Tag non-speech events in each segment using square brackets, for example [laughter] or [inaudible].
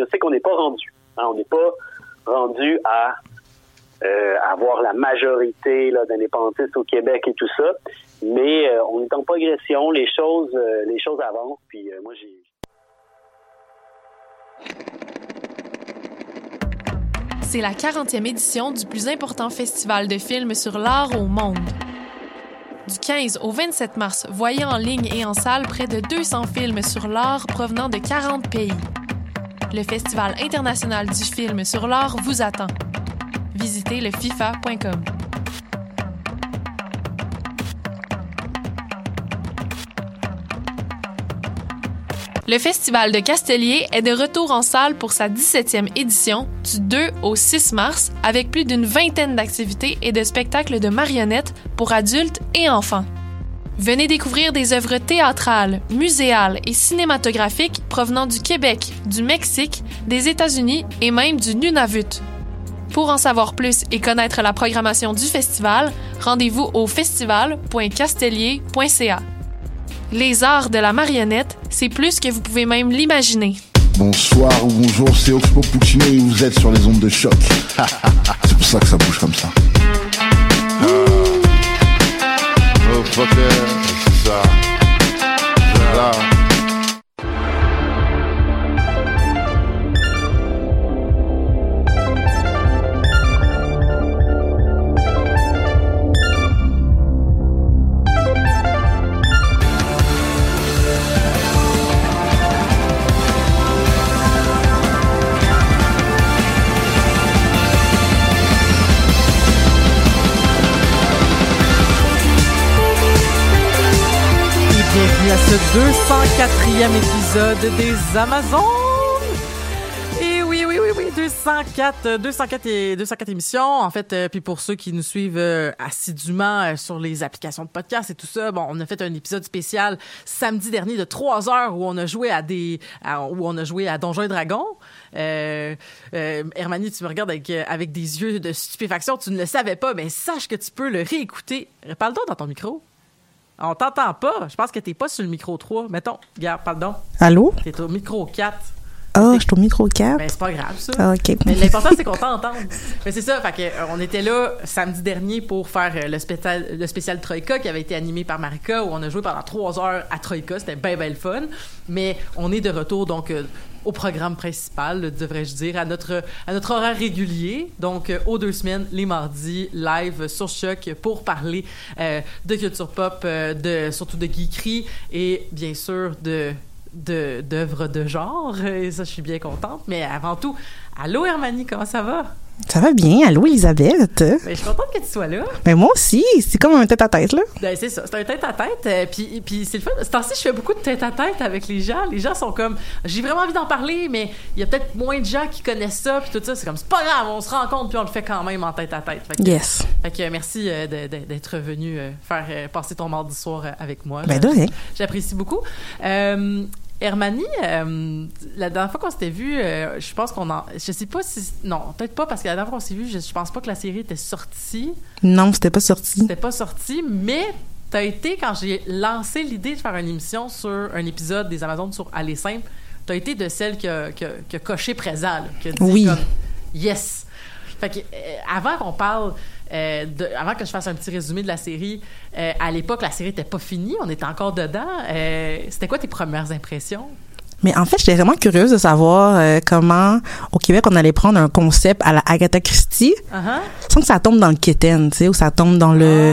Je sais qu'on n'est pas rendu. Hein, on n'est pas rendu à euh, avoir la majorité d'indépendantistes au Québec et tout ça. Mais euh, on est en progression, les choses, euh, les choses avancent. Puis moi, j'ai. C'est la 40e édition du plus important festival de films sur l'art au monde. Du 15 au 27 mars, voyez en ligne et en salle près de 200 films sur l'art provenant de 40 pays. Le Festival international du film sur l'art vous attend. Visitez le fifa.com. Le Festival de Castellier est de retour en salle pour sa 17e édition du 2 au 6 mars avec plus d'une vingtaine d'activités et de spectacles de marionnettes pour adultes et enfants. Venez découvrir des œuvres théâtrales, muséales et cinématographiques provenant du Québec, du Mexique, des États-Unis et même du Nunavut. Pour en savoir plus et connaître la programmation du festival, rendez-vous au festival.castellier.ca. Les arts de la marionnette, c'est plus que vous pouvez même l'imaginer. Bonsoir ou bonjour, c'est Oxpo Puccino et vous êtes sur les ondes de choc. [laughs] c'est pour ça que ça bouge comme ça. Oh, c'est ça. Là. Bienvenue à ce 204e épisode des Amazones. Oui, oui, oui, oui, 204, 204 et 204 émissions. En fait, euh, puis pour ceux qui nous suivent euh, assidûment euh, sur les applications de podcast et tout ça, bon, on a fait un épisode spécial samedi dernier de 3 heures où on a joué à des, Donjons et Dragons. Euh, euh, Hermanie, tu me regardes avec, euh, avec des yeux de stupéfaction. Tu ne le savais pas, mais sache que tu peux le réécouter. Parle-donc dans ton micro. On t'entend pas. Je pense que t'es pas sur le micro 3. Mettons, regarde, pardon. Allô? T'es au micro 4. Ah, je suis au micro 4. Ben, c'est pas grave, ça. Ah, OK. Mais l'important, c'est qu'on t'entende. Mais c'est ça. Fait que, euh, on était là samedi dernier pour faire euh, le spécial, le spécial Troïka qui avait été animé par Marika où on a joué pendant trois heures à Troïka. C'était bien, bien le fun. Mais on est de retour, donc, euh, au programme principal, devrais-je dire, à notre, à notre horaire régulier. Donc, aux deux semaines, les mardis, live sur Choc pour parler de culture pop, de, surtout de geekerie et bien sûr de- d'œuvres de, genre. Et ça, je suis bien contente. Mais avant tout, allô Hermanie, comment ça va? Ça va bien? Allô, Elisabeth? Ben, je suis contente que tu sois là. Ben, moi aussi. C'est comme un tête-à-tête, là. Ben, c'est ça, c'est un tête-à-tête. euh, puis, puis c'est le fun. Ce temps-ci, je fais beaucoup de tête-à-tête avec les gens. Les gens sont comme, j'ai vraiment envie d'en parler, mais il y a peut-être moins de gens qui connaissent ça. Puis tout ça, c'est comme, c'est pas grave, on se rencontre, puis on le fait quand même en tête-à-tête. Fait que, Yes. fait que, euh, merci euh, d'être venu euh, faire passer ton mardi soir avec moi. Ben, de rien. J'apprécie beaucoup. Hermanie, euh, la dernière fois qu'on s'était vu, euh, je pense qu'on en. Je sais pas si. Non, peut-être pas, parce que la dernière fois qu'on s'est vu, je, je pense pas que la série était sortie. Non, c'était pas sorti. C'était pas sorti, mais t'as été, quand j'ai lancé l'idée de faire une émission sur un épisode des Amazones sur Aller Simple, t'as été de celle qui a, qui a- qui a coché présent, là, qui a dit Oui. comme yes. Fait que, euh, avant qu'on parle, euh, de, avant que je fasse un petit résumé de la série, euh, à l'époque, la série était pas finie, on était encore dedans. C'était quoi tes premières impressions? Mais en fait, j'étais vraiment curieuse de savoir euh, comment, au Québec, on allait prendre un concept à la Agatha Christie Uh-huh. sans que ça tombe dans le kitten, tu sais, ou ça tombe dans le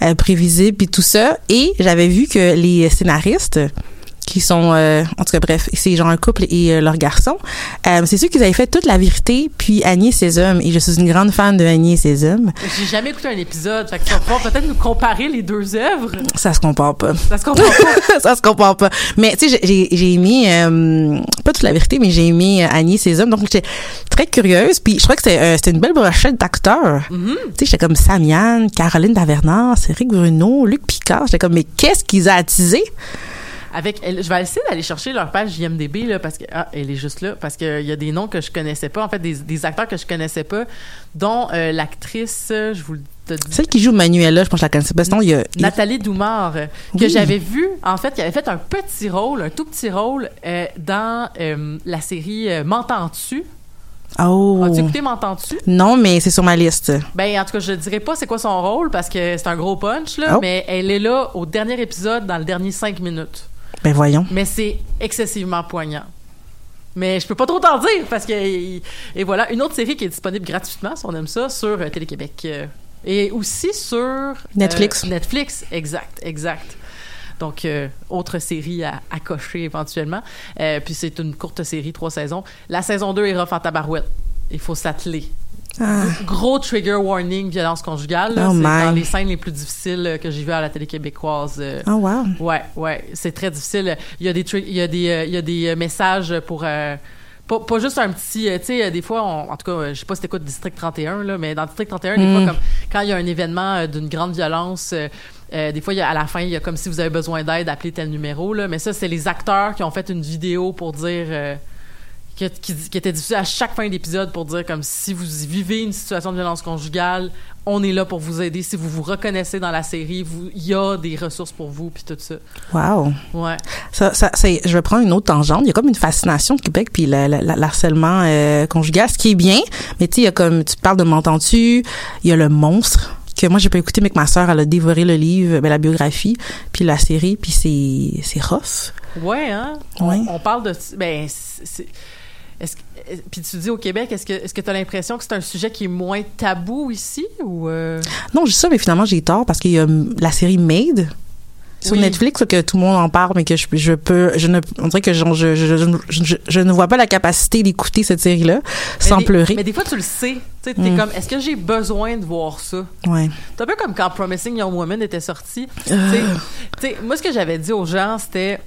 Ah. euh, prévisible puis tout ça. Et j'avais vu que les scénaristes qui sont euh, en tout cas bref c'est genre un couple et euh, leur garçon euh, c'est ceux qui avaient fait toute la vérité puis Annie et ses hommes et je suis une grande fan de Annie et ses hommes J'ai jamais écouté un épisode, fait que tu vas pouvoir peut-être nous comparer les deux œuvres. ça se compare pas Ça se comprend pas. [laughs] ça se compare pas. Mais tu sais, j'ai- aimé euh, pas toute la vérité, mais j'ai aimé Annie et ses hommes. Donc j'étais très curieuse. Puis je crois que euh, c'était une belle brochette d'acteurs. Mm-hmm. Tu sais, j'étais comme Samian, Caroline Davernard, Cédric Bruno, Luc Picard. J'étais comme mais qu'est-ce qu'ils ont attisé? Avec, elle- je vais essayer d'aller chercher leur page IMDb là parce que ah, elle est juste là parce qu'il y a des noms que je connaissais pas en fait des, des acteurs que je connaissais pas dont euh, l'actrice je vous le. Celle qui joue Manuela, je pense que je la connaissais pas. Sinon, il y a. Nathalie Doumard, euh, que Oui. j'avais vu, en fait, qui avait fait un petit rôle, un tout petit rôle euh, dans euh, la série M'entends-tu? Oh. As-tu écouté M'entends-tu? Non, mais c'est sur ma liste. Ben, en tout cas, je dirais pas c'est quoi son rôle parce que c'est un gros punch, là, Oh. mais elle est là au dernier épisode, dans le dernier cinq minutes. Ben voyons. Mais c'est excessivement poignant. Mais je peux pas trop t'en dire parce que. Et voilà, une autre série qui est disponible gratuitement, si on aime ça, sur euh, Télé-Québec. euh, et aussi sur. euh, Netflix. Netflix, exact, exact. Donc, euh, autre série à, à cocher éventuellement. Euh, puis c'est une courte série, trois saisons. La saison 2 est rough en tabarouette. Il faut s'atteler. Ah. Gros trigger warning, violence conjugale. Oh c'est dans les scènes les plus difficiles euh, que j'ai vues à la télé québécoise. euh, Oh, wow. Ouais, ouais, c'est très difficile. Il y a des il y a des euh, il y a des messages pour euh, pas, pas juste un petit tu sais des fois on- en tout cas je sais pas si t'écoutes District 31 là mais dans District 31 des Mm. fois comme quand il y a un événement d'une grande violence euh, des fois, y a- à la fin, il y a comme si vous avez besoin d'aide, appelez tel numéro. Là. Mais ça, c'est les acteurs qui ont fait une vidéo pour dire... euh, qui, qui, qui était diffusée à chaque fin d'épisode pour dire comme si vous vivez une situation de violence conjugale, on est là pour vous aider. Si vous vous reconnaissez dans la série, il y a des ressources pour vous, puis tout ça. Wow. Ouais. Ça, ça, c'est- je vais prendre une autre tangente. Il y a comme une fascination de Québec puis le, le- le harcèlement euh, conjugal, ce qui est bien. Mais tu sais, il y a comme tu parles de m'entends-tu. Il y a le monstre que moi j'ai pas écouté, mais que ma sœur elle a dévoré le livre, ben, la biographie, puis la série, puis c'est c'est rough. Ouais, hein? Ouais. On, on parle de. Ben, c'est- est-ce que- est- puis tu dis au Québec, est-ce que est-ce que tu as l'impression que c'est un sujet qui est moins tabou ici ou euh, Non, je dis ça, mais finalement j'ai tort parce qu'il y a la série Made sur Oui. Netflix là, que tout le monde en parle, mais que je, je peux, je ne, on dirait que je, ne vois pas la capacité d'écouter cette série-là sans mais des- pleurer. Mais des fois, tu le sais. Tu t'es Mm. comme, est-ce que j'ai besoin de voir ça? Ouais. C'est un peu comme quand Promising Young Woman était sorti. Euh. sais- tu sais, moi, ce que j'avais dit aux gens, c'était.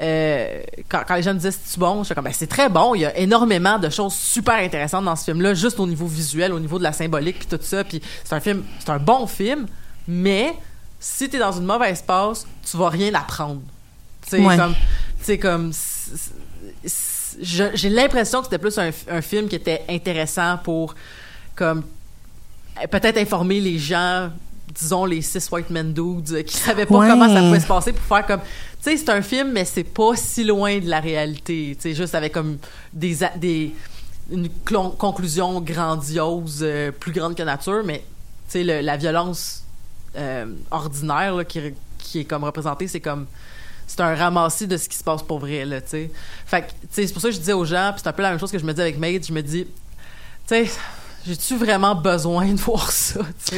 Euh, quand, quand les gens me disaient c'est bon, j'étais comme ben, c'est très bon. Il y a énormément de choses super intéressantes dans ce film-là, juste au niveau visuel, au niveau de la symbolique, puis tout ça. Puis c'est un film, c'est un bon film, mais si t'es dans une mauvaise passe, tu vas rien apprendre. Ouais. comme, comme, j'ai l'impression que c'était plus un, un film qui était intéressant pour, comme, peut-être informer les gens, disons les six white men dudes qui savaient pas Ouais. comment ça pouvait se passer pour faire comme, sais, c'est un film, mais c'est pas si loin de la réalité. Tu juste avec comme des, des une conclusion grandiose, euh, plus grande que nature, mais tu sais, la violence euh, ordinaire là, qui, qui est comme représentée, c'est comme c'est un ramassis de ce qui se passe pour vrai là, tu. Fait que c'est pour ça que je disais aux gens, puis c'est un peu la même chose que je me dis avec Maid, je me dis, tu j'ai-tu vraiment besoin de voir ça, tu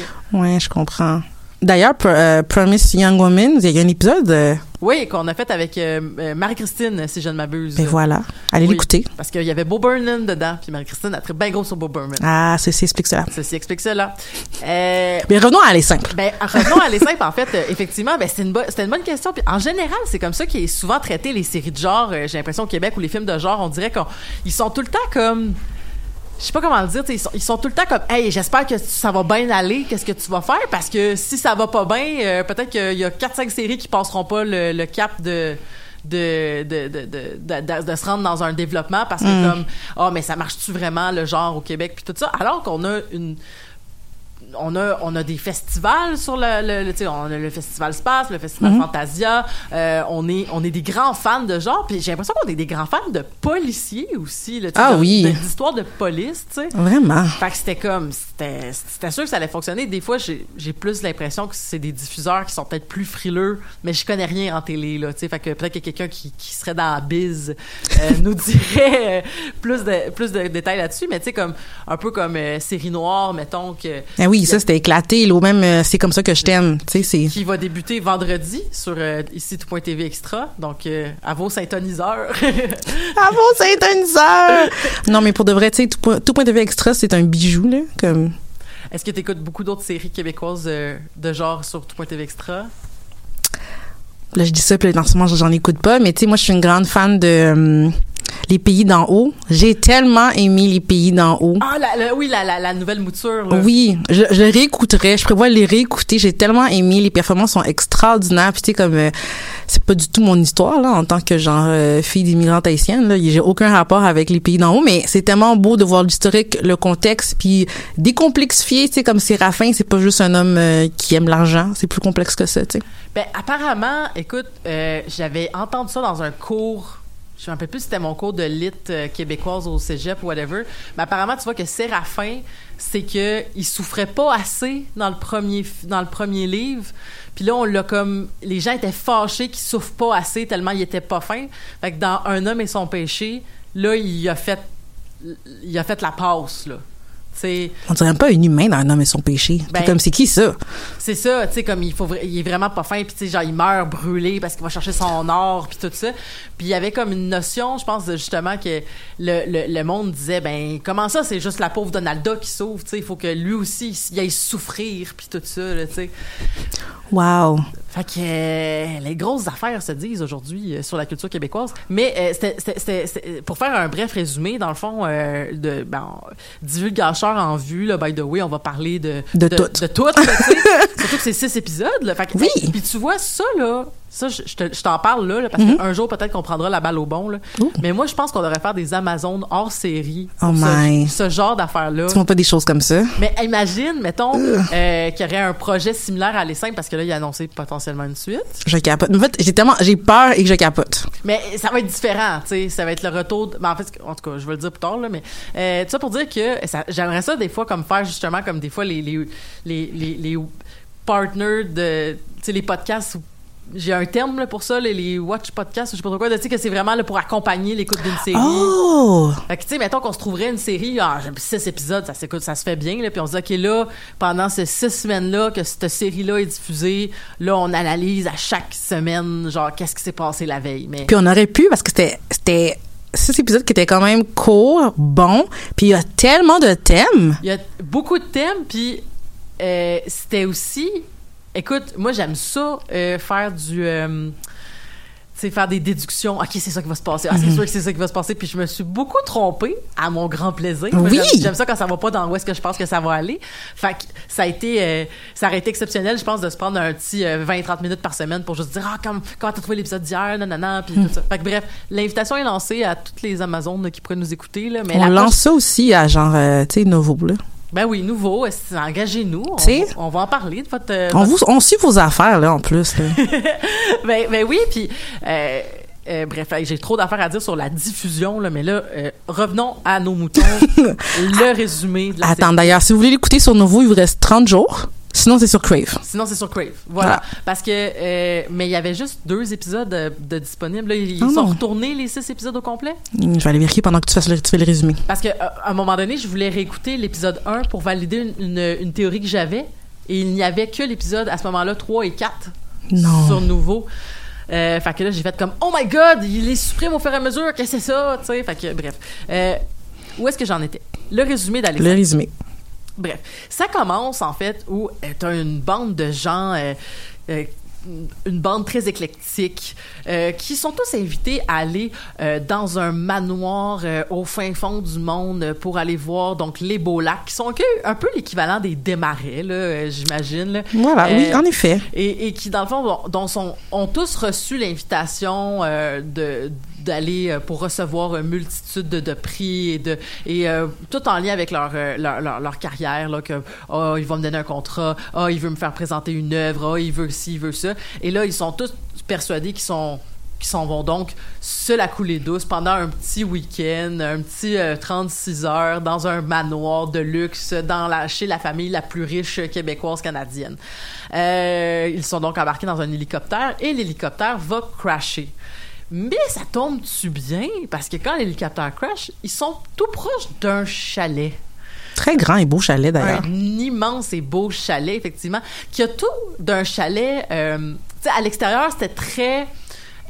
je comprends. D'ailleurs, euh, Promise Young Woman, il y a un épisode. euh, Oui, qu'on a fait avec euh, Marie-Christine, si je ne m'abuse. ben voilà, allez Oui. l'écouter. Parce qu'il y avait Bo Burnham dedans, puis Marie-Christine a très bien gros sur Bo Burnham. Ah, c'est explique cela. Ceci explique cela. Mais revenons à aller simple. Ben, revenons à les simples, en fait. effectivement, ben, c'est une, bo- c'était une bonne question. Puis, en général, c'est comme ça qui est souvent traité les séries de genre. j'ai l'impression au Québec ou les films de genre, on dirait qu'ils sont tout le temps comme. Je sais pas comment le dire. Ils sont, ils sont tout le temps comme, hey, j'espère que ça va bien aller. Qu'est-ce que tu vas faire? Parce que si ça va pas bien, euh, peut-être qu'il y a 4-5 séries qui passeront pas le, le cap de. De, de, de, de, de, de- de se rendre dans un développement parce que comme oh mais ça marche-tu vraiment le genre au Québec puis tout ça? Alors qu'on a une on a, on a des festivals sur le, le, le- tu sais, on a le festival Space, le festival Fantasia. euh, on est, on est des grands fans de genre. Puis j'ai l'impression qu'on est des grands fans de policiers aussi. Là, Ah de- oui. de- D'histoires de police, tu sais. Vraiment. Fait que c'était comme, c'était c'était sûr que ça allait fonctionner. Des fois, j'ai j'ai plus l'impression que c'est des diffuseurs qui sont peut-être plus frileux, mais je connais rien en télé, là, tu sais. Fait que peut-être que quelqu'un qui, qui serait dans la bise euh, [laughs] nous dirait euh, plus de, plus de détails là-dessus. Mais tu sais, comme, un peu comme euh, Série Noire, mettons, que, Ah oui, ça c'était éclaté. Là, ou même, euh, c'est comme ça que je t'aime. Tu sais, c'est. qui va débuter vendredi sur euh, ici tout.tv extra. Donc, euh, à vos syntoniseurs. [laughs] Ah bon, syntoniseur! non, mais pour de vrai, tu sais, tout, point- tout point de vue extra, c'est un bijou, là. Comme. Est-ce que tu écoutes beaucoup d'autres séries québécoises euh, de genre sur tout.tv extra? Là, je dis ça, puis là, dans ce moment, j'en écoute pas. Mais tu sais, moi, je suis une grande fan de. hum, les pays d'en haut. J'ai tellement aimé les pays d'en haut. Ah, la- la- oui, la, la, la nouvelle mouture. Là. Oui, je, je réécouterai. Je prévois les réécouter. J'ai tellement aimé. Les performances sont extraordinaires. Puis tu sais, comme euh, c'est pas du tout mon histoire là en tant que genre euh, fille d'immigrante haïtienne. Là, j'ai aucun rapport avec les pays d'en haut, mais c'est tellement beau de voir l'historique, le contexte, puis décomplexifier. Tu sais, comme Séraphin, c'est pas juste un homme euh, qui aime l'argent. C'est plus complexe que ça. Tu sais. Ben, apparemment, écoute, euh, j'avais entendu ça dans un cours. Je me rappelle plus si c'était mon cours de lit euh, québécoise au cégep ou whatever. Mais apparemment, tu vois que Séraphin, c'est que il souffrait pas assez dans le premier dans le premier livre. Puis là, on l'a comme les gens étaient fâchés qu'il souffre pas assez tellement il était pas fin. Fait que dans Un homme et son péché, là, il a fait il a fait la passe là. C'est On dirait pas un humain dans un homme et son péché. Ben- comme c'est qui ça? C'est ça, tu sais, comme il faut, il est vraiment pas fin, puis tu sais, genre il meurt brûlé parce qu'il va chercher son or, puis tout ça. Puis il y avait comme une notion, je pense justement que le, le, le monde disait, ben comment ça, c'est juste la pauvre Donalda qui sauve, tu sais, il faut que lui aussi il aille souffrir, puis tout ça, tu sais. Wow. Fait que euh, les grosses affaires se disent aujourd'hui euh, sur la culture québécoise. Mais euh, c'était- c'était- c'était- c'était- pour faire un bref résumé, dans le fond, euh, de ben, divulgateur en vue, là, by the way, on va parler de De tout. de tout, là, [laughs] surtout que c'est six épisodes. Là, fait que, Oui. puis tu vois ça là. Ça, je, je te- je t'en parle là, là, parce qu'un jour, peut-être qu'on prendra la balle au bon. Là. Ouh. Mais moi, je pense qu'on devrait faire des Amazones hors série. Oh my. Ce, ce genre d'affaires-là. Tu montres pas des choses comme ça? Mais imagine, mettons, euh, qu'il y aurait un projet similaire à Les Cinq, parce que là, il a annoncé potentiellement une suite. Je capote. En fait, j'ai tellement, j'ai peur et que je capote. Mais ça va être différent, tu sais. Ça va être le retour. De, mais en fait, en tout cas, je vais le dire plus tard, là. Mais euh, ça pour dire que j'aimerais ça des fois comme faire justement comme des fois les les les les, les partners de, tu sais, les podcasts. où- J'ai un terme là, pour ça, les, les watch podcasts, je sais pas trop quoi. Tu sais que c'est vraiment là, pour accompagner l'écoute d'une série. Oh! Fait que, tu sais, mettons qu'on se trouverait une série, ah, six épisodes, ça s'écoute, ça se fait bien, là, puis on se dit, OK, là, pendant ces six semaines-là que cette série-là est diffusée, là, on analyse à chaque semaine, genre, qu'est-ce qui s'est passé la veille. Mais, Puis on aurait pu, parce que c'était, c'était six épisodes qui étaient quand même courts, bons, puis il y a tellement de thèmes. il y a beaucoup de thèmes, puis euh, c'était aussi, écoute, moi, j'aime ça, euh, faire du... euh, faire des déductions. OK, c'est ça qui va se passer. Ah, Mhm. c'est sûr que c'est ça qui va se passer. Puis je me suis beaucoup trompée à mon grand plaisir. Oui. J'aime- ça quand ça va pas dans où est-ce que je pense que ça va aller. Fait que ça a été, euh, ça aurait été exceptionnel, je pense, de se prendre un petit 20-30 minutes par semaine pour juste dire, ah, comme, comment t'as trouvé l'épisode d'hier, nanana, puis Mhm. tout ça. Fait que bref, l'invitation est lancée à toutes les Amazones qui pourraient nous écouter, là. Mais on la lance ça aussi à genre, euh, tu sais, nouveau, là. Ben oui, nouveau, que- engagez-nous. On, va en parler de votre. euh, On, votre- vous, on suit vos affaires, là, en plus. là. [laughs] ben, ben oui, puis. euh, euh, bref, j'ai trop d'affaires à dire sur la diffusion, là, mais là, euh, revenons à nos moutons. [laughs] le résumé de la Attends, d'ailleurs, si vous voulez l'écouter sur Nouveau, il vous reste 30 jours. Sinon, c'est sur Crave. Sinon, c'est sur Crave. Voilà. Parce que, euh, mais il y avait juste deux épisodes euh, de disponibles. Là, ils Ah sont non. retournés les six épisodes au complet? Je vais aller vérifier pendant que tu, fasses le, tu fais le résumé. Parce que euh, à un moment donné, je voulais réécouter l'épisode 1 pour valider une, une- une théorie que j'avais. Et il n'y avait que l'épisode, à ce moment-là, 3 et 4 Non. sur nouveau. Euh, fait que là, j'ai fait comme Oh my god, il les supprime au fur et à mesure, qu'est-ce que c'est ça? Tu sais, fait que bref. Euh, où est-ce que j'en étais? Le résumé d'Alexandre. Le résumé. Bref, ça commence en fait où tu as une bande de gens, euh, euh, une bande très éclectique, euh, qui sont tous invités à aller euh, dans un manoir euh, au fin fond du monde pour aller voir donc les beaux lacs, qui sont un peu, l'équivalent des démarrais, là, euh, j'imagine. là. Voilà, oui, Euh, en effet. et, et qui, dans le fond, dont sont, ont tous reçu l'invitation euh, de d'aller euh, pour recevoir une multitude de, prix et de et euh, tout en lien avec leur euh, leur, leur, leur carrière là que oh il va me donner un contrat oh il veut me faire présenter une œuvre oh il veut ci il veut ça et là ils sont tous persuadés qu'ils sont s'en vont donc se la couler douce pendant un petit week-end, un petit euh, 36 heures dans un manoir de luxe dans la, chez la famille la plus riche québécoise canadienne. Ils sont donc embarqués dans un hélicoptère et l'hélicoptère va crasher. Mais ça tombe-tu bien? Parce que quand l'hélicoptère crash, ils sont tout proches d'un chalet. Très grand et beau chalet, d'ailleurs. Un immense et beau chalet, effectivement, qui a tout d'un chalet. euh, tu sais, à l'extérieur, c'était très.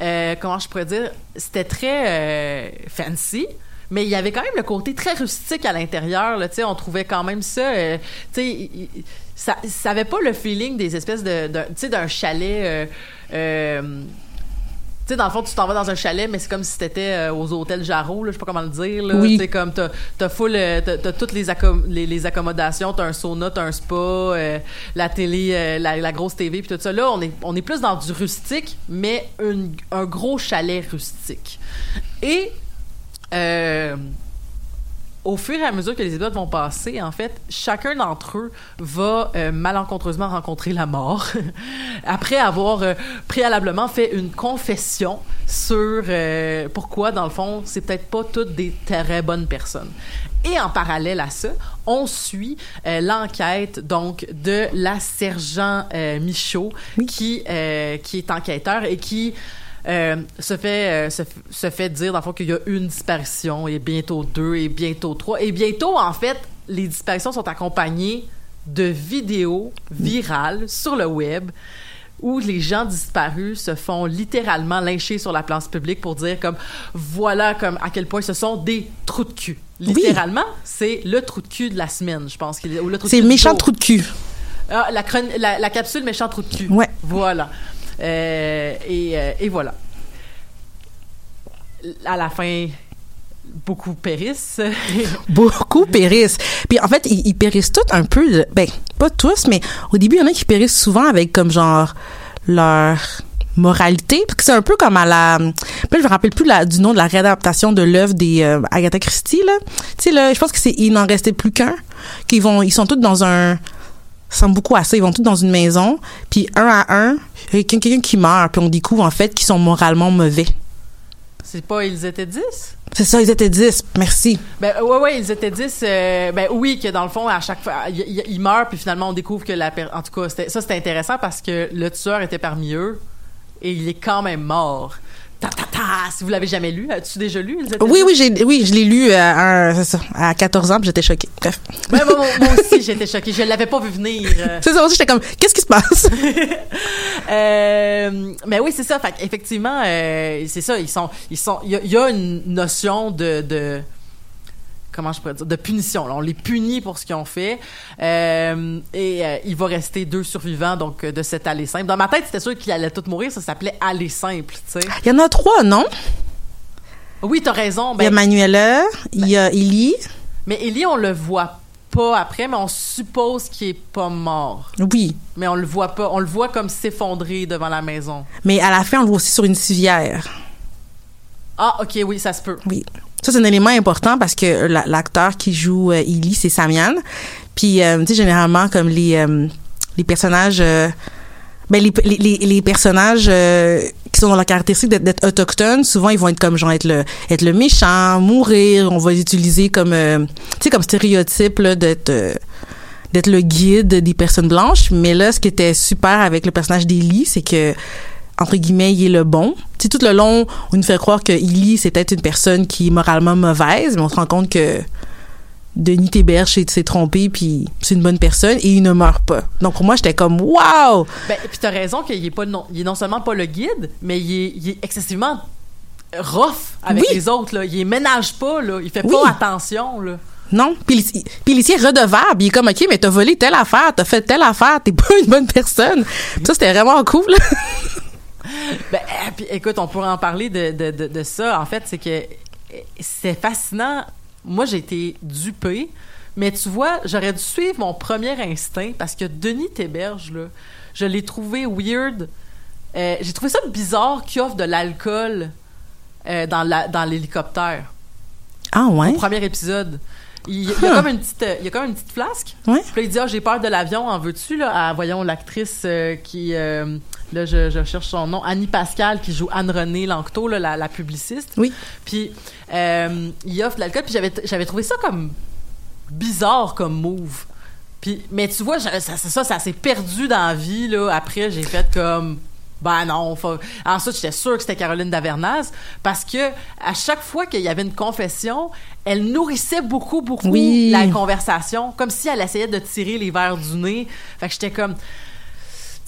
euh, comment je pourrais dire? C'était très euh, fancy. Mais il y avait quand même le côté très rustique à l'intérieur. là, tu sais, On trouvait quand même ça. euh, tu sais, il- ça n'avait pas le feeling des espèces de, de- tu sais, d'un chalet. euh, euh, sais, dans le fond, tu t'en vas dans un chalet, mais c'est comme si t'étais euh, aux hôtels Jarreau, là, je sais pas comment le dire. Là. Oui. Comme t'as, t'as full, euh, t'as, t'as toutes les, accom- les, les accommodations, t'as un sauna, t'as un spa, euh, la télé, euh, la, la grosse TV, puis tout ça. Là, on est, on est plus dans du rustique, mais une- un gros chalet rustique. Et euh, au fur et à mesure que les épisodes vont passer, en fait, chacun d'entre eux va euh, malencontreusement rencontrer la mort [laughs] après avoir euh, préalablement fait une confession sur euh, pourquoi, dans le fond, c'est peut-être pas toutes des très bonnes personnes. Et en parallèle à ça, on suit euh, l'enquête donc de la sergent euh, Michaud qui euh, qui est enquêteur et qui euh, se fait euh, se, fait dire dans le fond qu'il y a une disparition et bientôt deux et bientôt trois et bientôt en fait les disparitions sont accompagnées de vidéos virales sur le web où les gens disparus se font littéralement lyncher sur la place publique pour dire comme voilà comme à quel point ce sont des trous de cul. Littéralement, c'est le trou de cul de la semaine, je pense C'est cul le méchant trou de cul. Ah, la, la, la capsule méchant trou de cul. Ouais. Voilà. Euh, et, euh, et voilà. À la fin, beaucoup périssent. [laughs] Beaucoup périssent. Puis en fait, ils, ils périssent tous un peu. ben, pas tous, mais au début, il y en a qui périssent souvent avec comme genre leur moralité parce que c'est un peu comme à la je me rappelle plus du nom de la réadaptation de l'œuvre des euh, Agatha Christie là tu sais là je pense que c'est il n'en restait plus qu'un vont ils sont tous dans un ça ressemble beaucoup à ça ils vont tous dans une maison puis un à un il y a quelqu'un qui meurt puis on découvre en fait qu'ils sont moralement mauvais C'est pas ils étaient 10? c'est ça ils étaient dix merci Ben ouais ouais, ils étaient 10 euh, ben oui que dans le fond à chaque fois il, il- il meurt puis finalement on découvre que la en tout cas ça c'était intéressant parce que le tueur était parmi eux et il est quand même mort. Ta ta ta, si vous l'avez jamais lu, as-tu déjà lu Oui, 10? oui, j'ai, oui, je l'ai lu à, un- c'est ça, à 14 ans, puis j'étais choquée. Bref. Ouais, moi, aussi j'étais choquée, je l'avais pas vu venir. euh. [laughs] C'est ça aussi, j'étais comme, qu'est-ce qui se passe? [laughs] Euh, mais oui, c'est ça. Fait effectivement, c'est ça. Ils sont, ils sont. Il y, y a une notion de, de comment je pourrais dire, de punition. là. On les punit pour ce qu'ils ont fait. Euh, et euh, il va rester deux survivants donc euh, de cette allée simple. Dans ma tête, c'était sûr qu'ils allaient tous mourir. Ça s'appelait allée simple, tu sais. Il y en a trois, non? Oui, t'as raison. Il y a Ben, Manuela, il y a Ellie. mais Ellie, on le voit pas après, mais on suppose qu'il est pas mort. Oui. Mais on le voit pas. On le voit comme s'effondrer devant la maison. Mais à la fin, on le voit aussi sur une civière. Ah, ok, oui, ça se peut. Oui. Ça, c'est un élément important parce que la- l'acteur qui joue euh, c'est Samian. Puis, euh, tu sais, généralement, comme les, euh, les personnages... euh, ben, les, les, les- personnages euh, qui sont dans la caractéristique d'être, d'être autochtones, souvent, ils vont être comme, genre, être le, être le méchant, mourir. On va les utiliser comme, euh, tu sais, comme stéréotype, là, d'être... euh, d'être le guide des personnes blanches, mais là, ce qui était super avec le personnage d'Ellie, c'est que entre guillemets, il est le bon. Sais, tout le long, on nous fait croire que Ellie, c'est peut-être une personne qui est moralement mauvaise, mais on se rend compte que Denis Téberge s'est trompé, puis c'est une bonne personne, et il ne meurt pas. Donc, pour moi, j'étais comme, wow! Ben, puis t'as raison qu'il est pas non, il est non seulement pas le guide, mais il est, il est excessivement rough avec Oui. les autres là. Il ménage pas là, il fait Oui. pas attention là. Non. Puis puis il est redevable. Il est comme, OK, mais t'as volé telle affaire, t'as fait telle affaire, t'es [laughs] pas une bonne personne. Ça, c'était vraiment cool. Ben, euh, puis écoute, on pourrait en parler de, de, de, de ça. En fait, c'est que euh, c'est fascinant. Moi, j'ai été dupée, mais tu vois, j'aurais dû suivre mon premier instinct parce que Denis Téberge, là, je l'ai trouvé weird. Euh, j'ai trouvé ça bizarre qu'il offre de l'alcool euh, dans la- dans l'hélicoptère. ah, ouais? au premier épisode. Il, il y a comme une petite, euh, il y a comme une petite flasque. Ouais. Puis là, il dit, ah, j'ai peur de l'avion, en veux-tu, là? À, voyons, l'actrice euh, qui, là, je, je cherche son nom, Annie Pascal, qui joue Anne-Renée Lanctot, là, la, la publiciste. Oui. Puis, euh, il offre de l'alcool, puis j'avais, trouvé ça comme bizarre comme move. Puis, mais tu vois, ça, ça, ça, ça s'est perdu dans la vie, là. Après, j'ai fait comme, ben non. Faut... Ensuite, j'étais sûre que c'était Caroline Davernaz parce que à chaque fois qu'il y avait une confession, elle nourrissait beaucoup, beaucoup Oui. la conversation, comme si elle essayait de tirer les verres du nez. Fait que j'étais comme,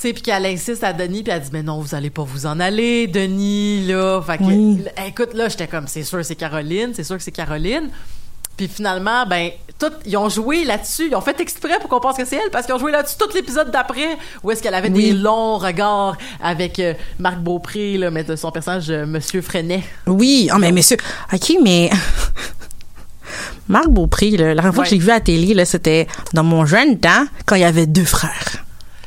sais, puis qu'elle insiste à Denis, puis elle dit, mais non, vous allez pas vous en aller, Denis, là. Fait que, Oui. l- écoute, là, j'étais comme, c'est sûr, c'est Caroline, c'est sûr que c'est Caroline. Puis finalement, ben, tout, ils ont joué là-dessus. Ils ont fait exprès pour qu'on pense que c'est elle, parce qu'ils ont joué là-dessus tout l'épisode d'après, où est-ce qu'elle avait Oui. des longs regards avec euh, Marc Beaupré, là, mais de son personnage, euh, Monsieur Freinet. Oui, oh, mais monsieur, ok, mais [laughs] Marc Beaupré, là, la dernière fois Ouais. que je l'ai vu à la télé, là, c'était dans mon jeune temps, quand il y avait deux frères.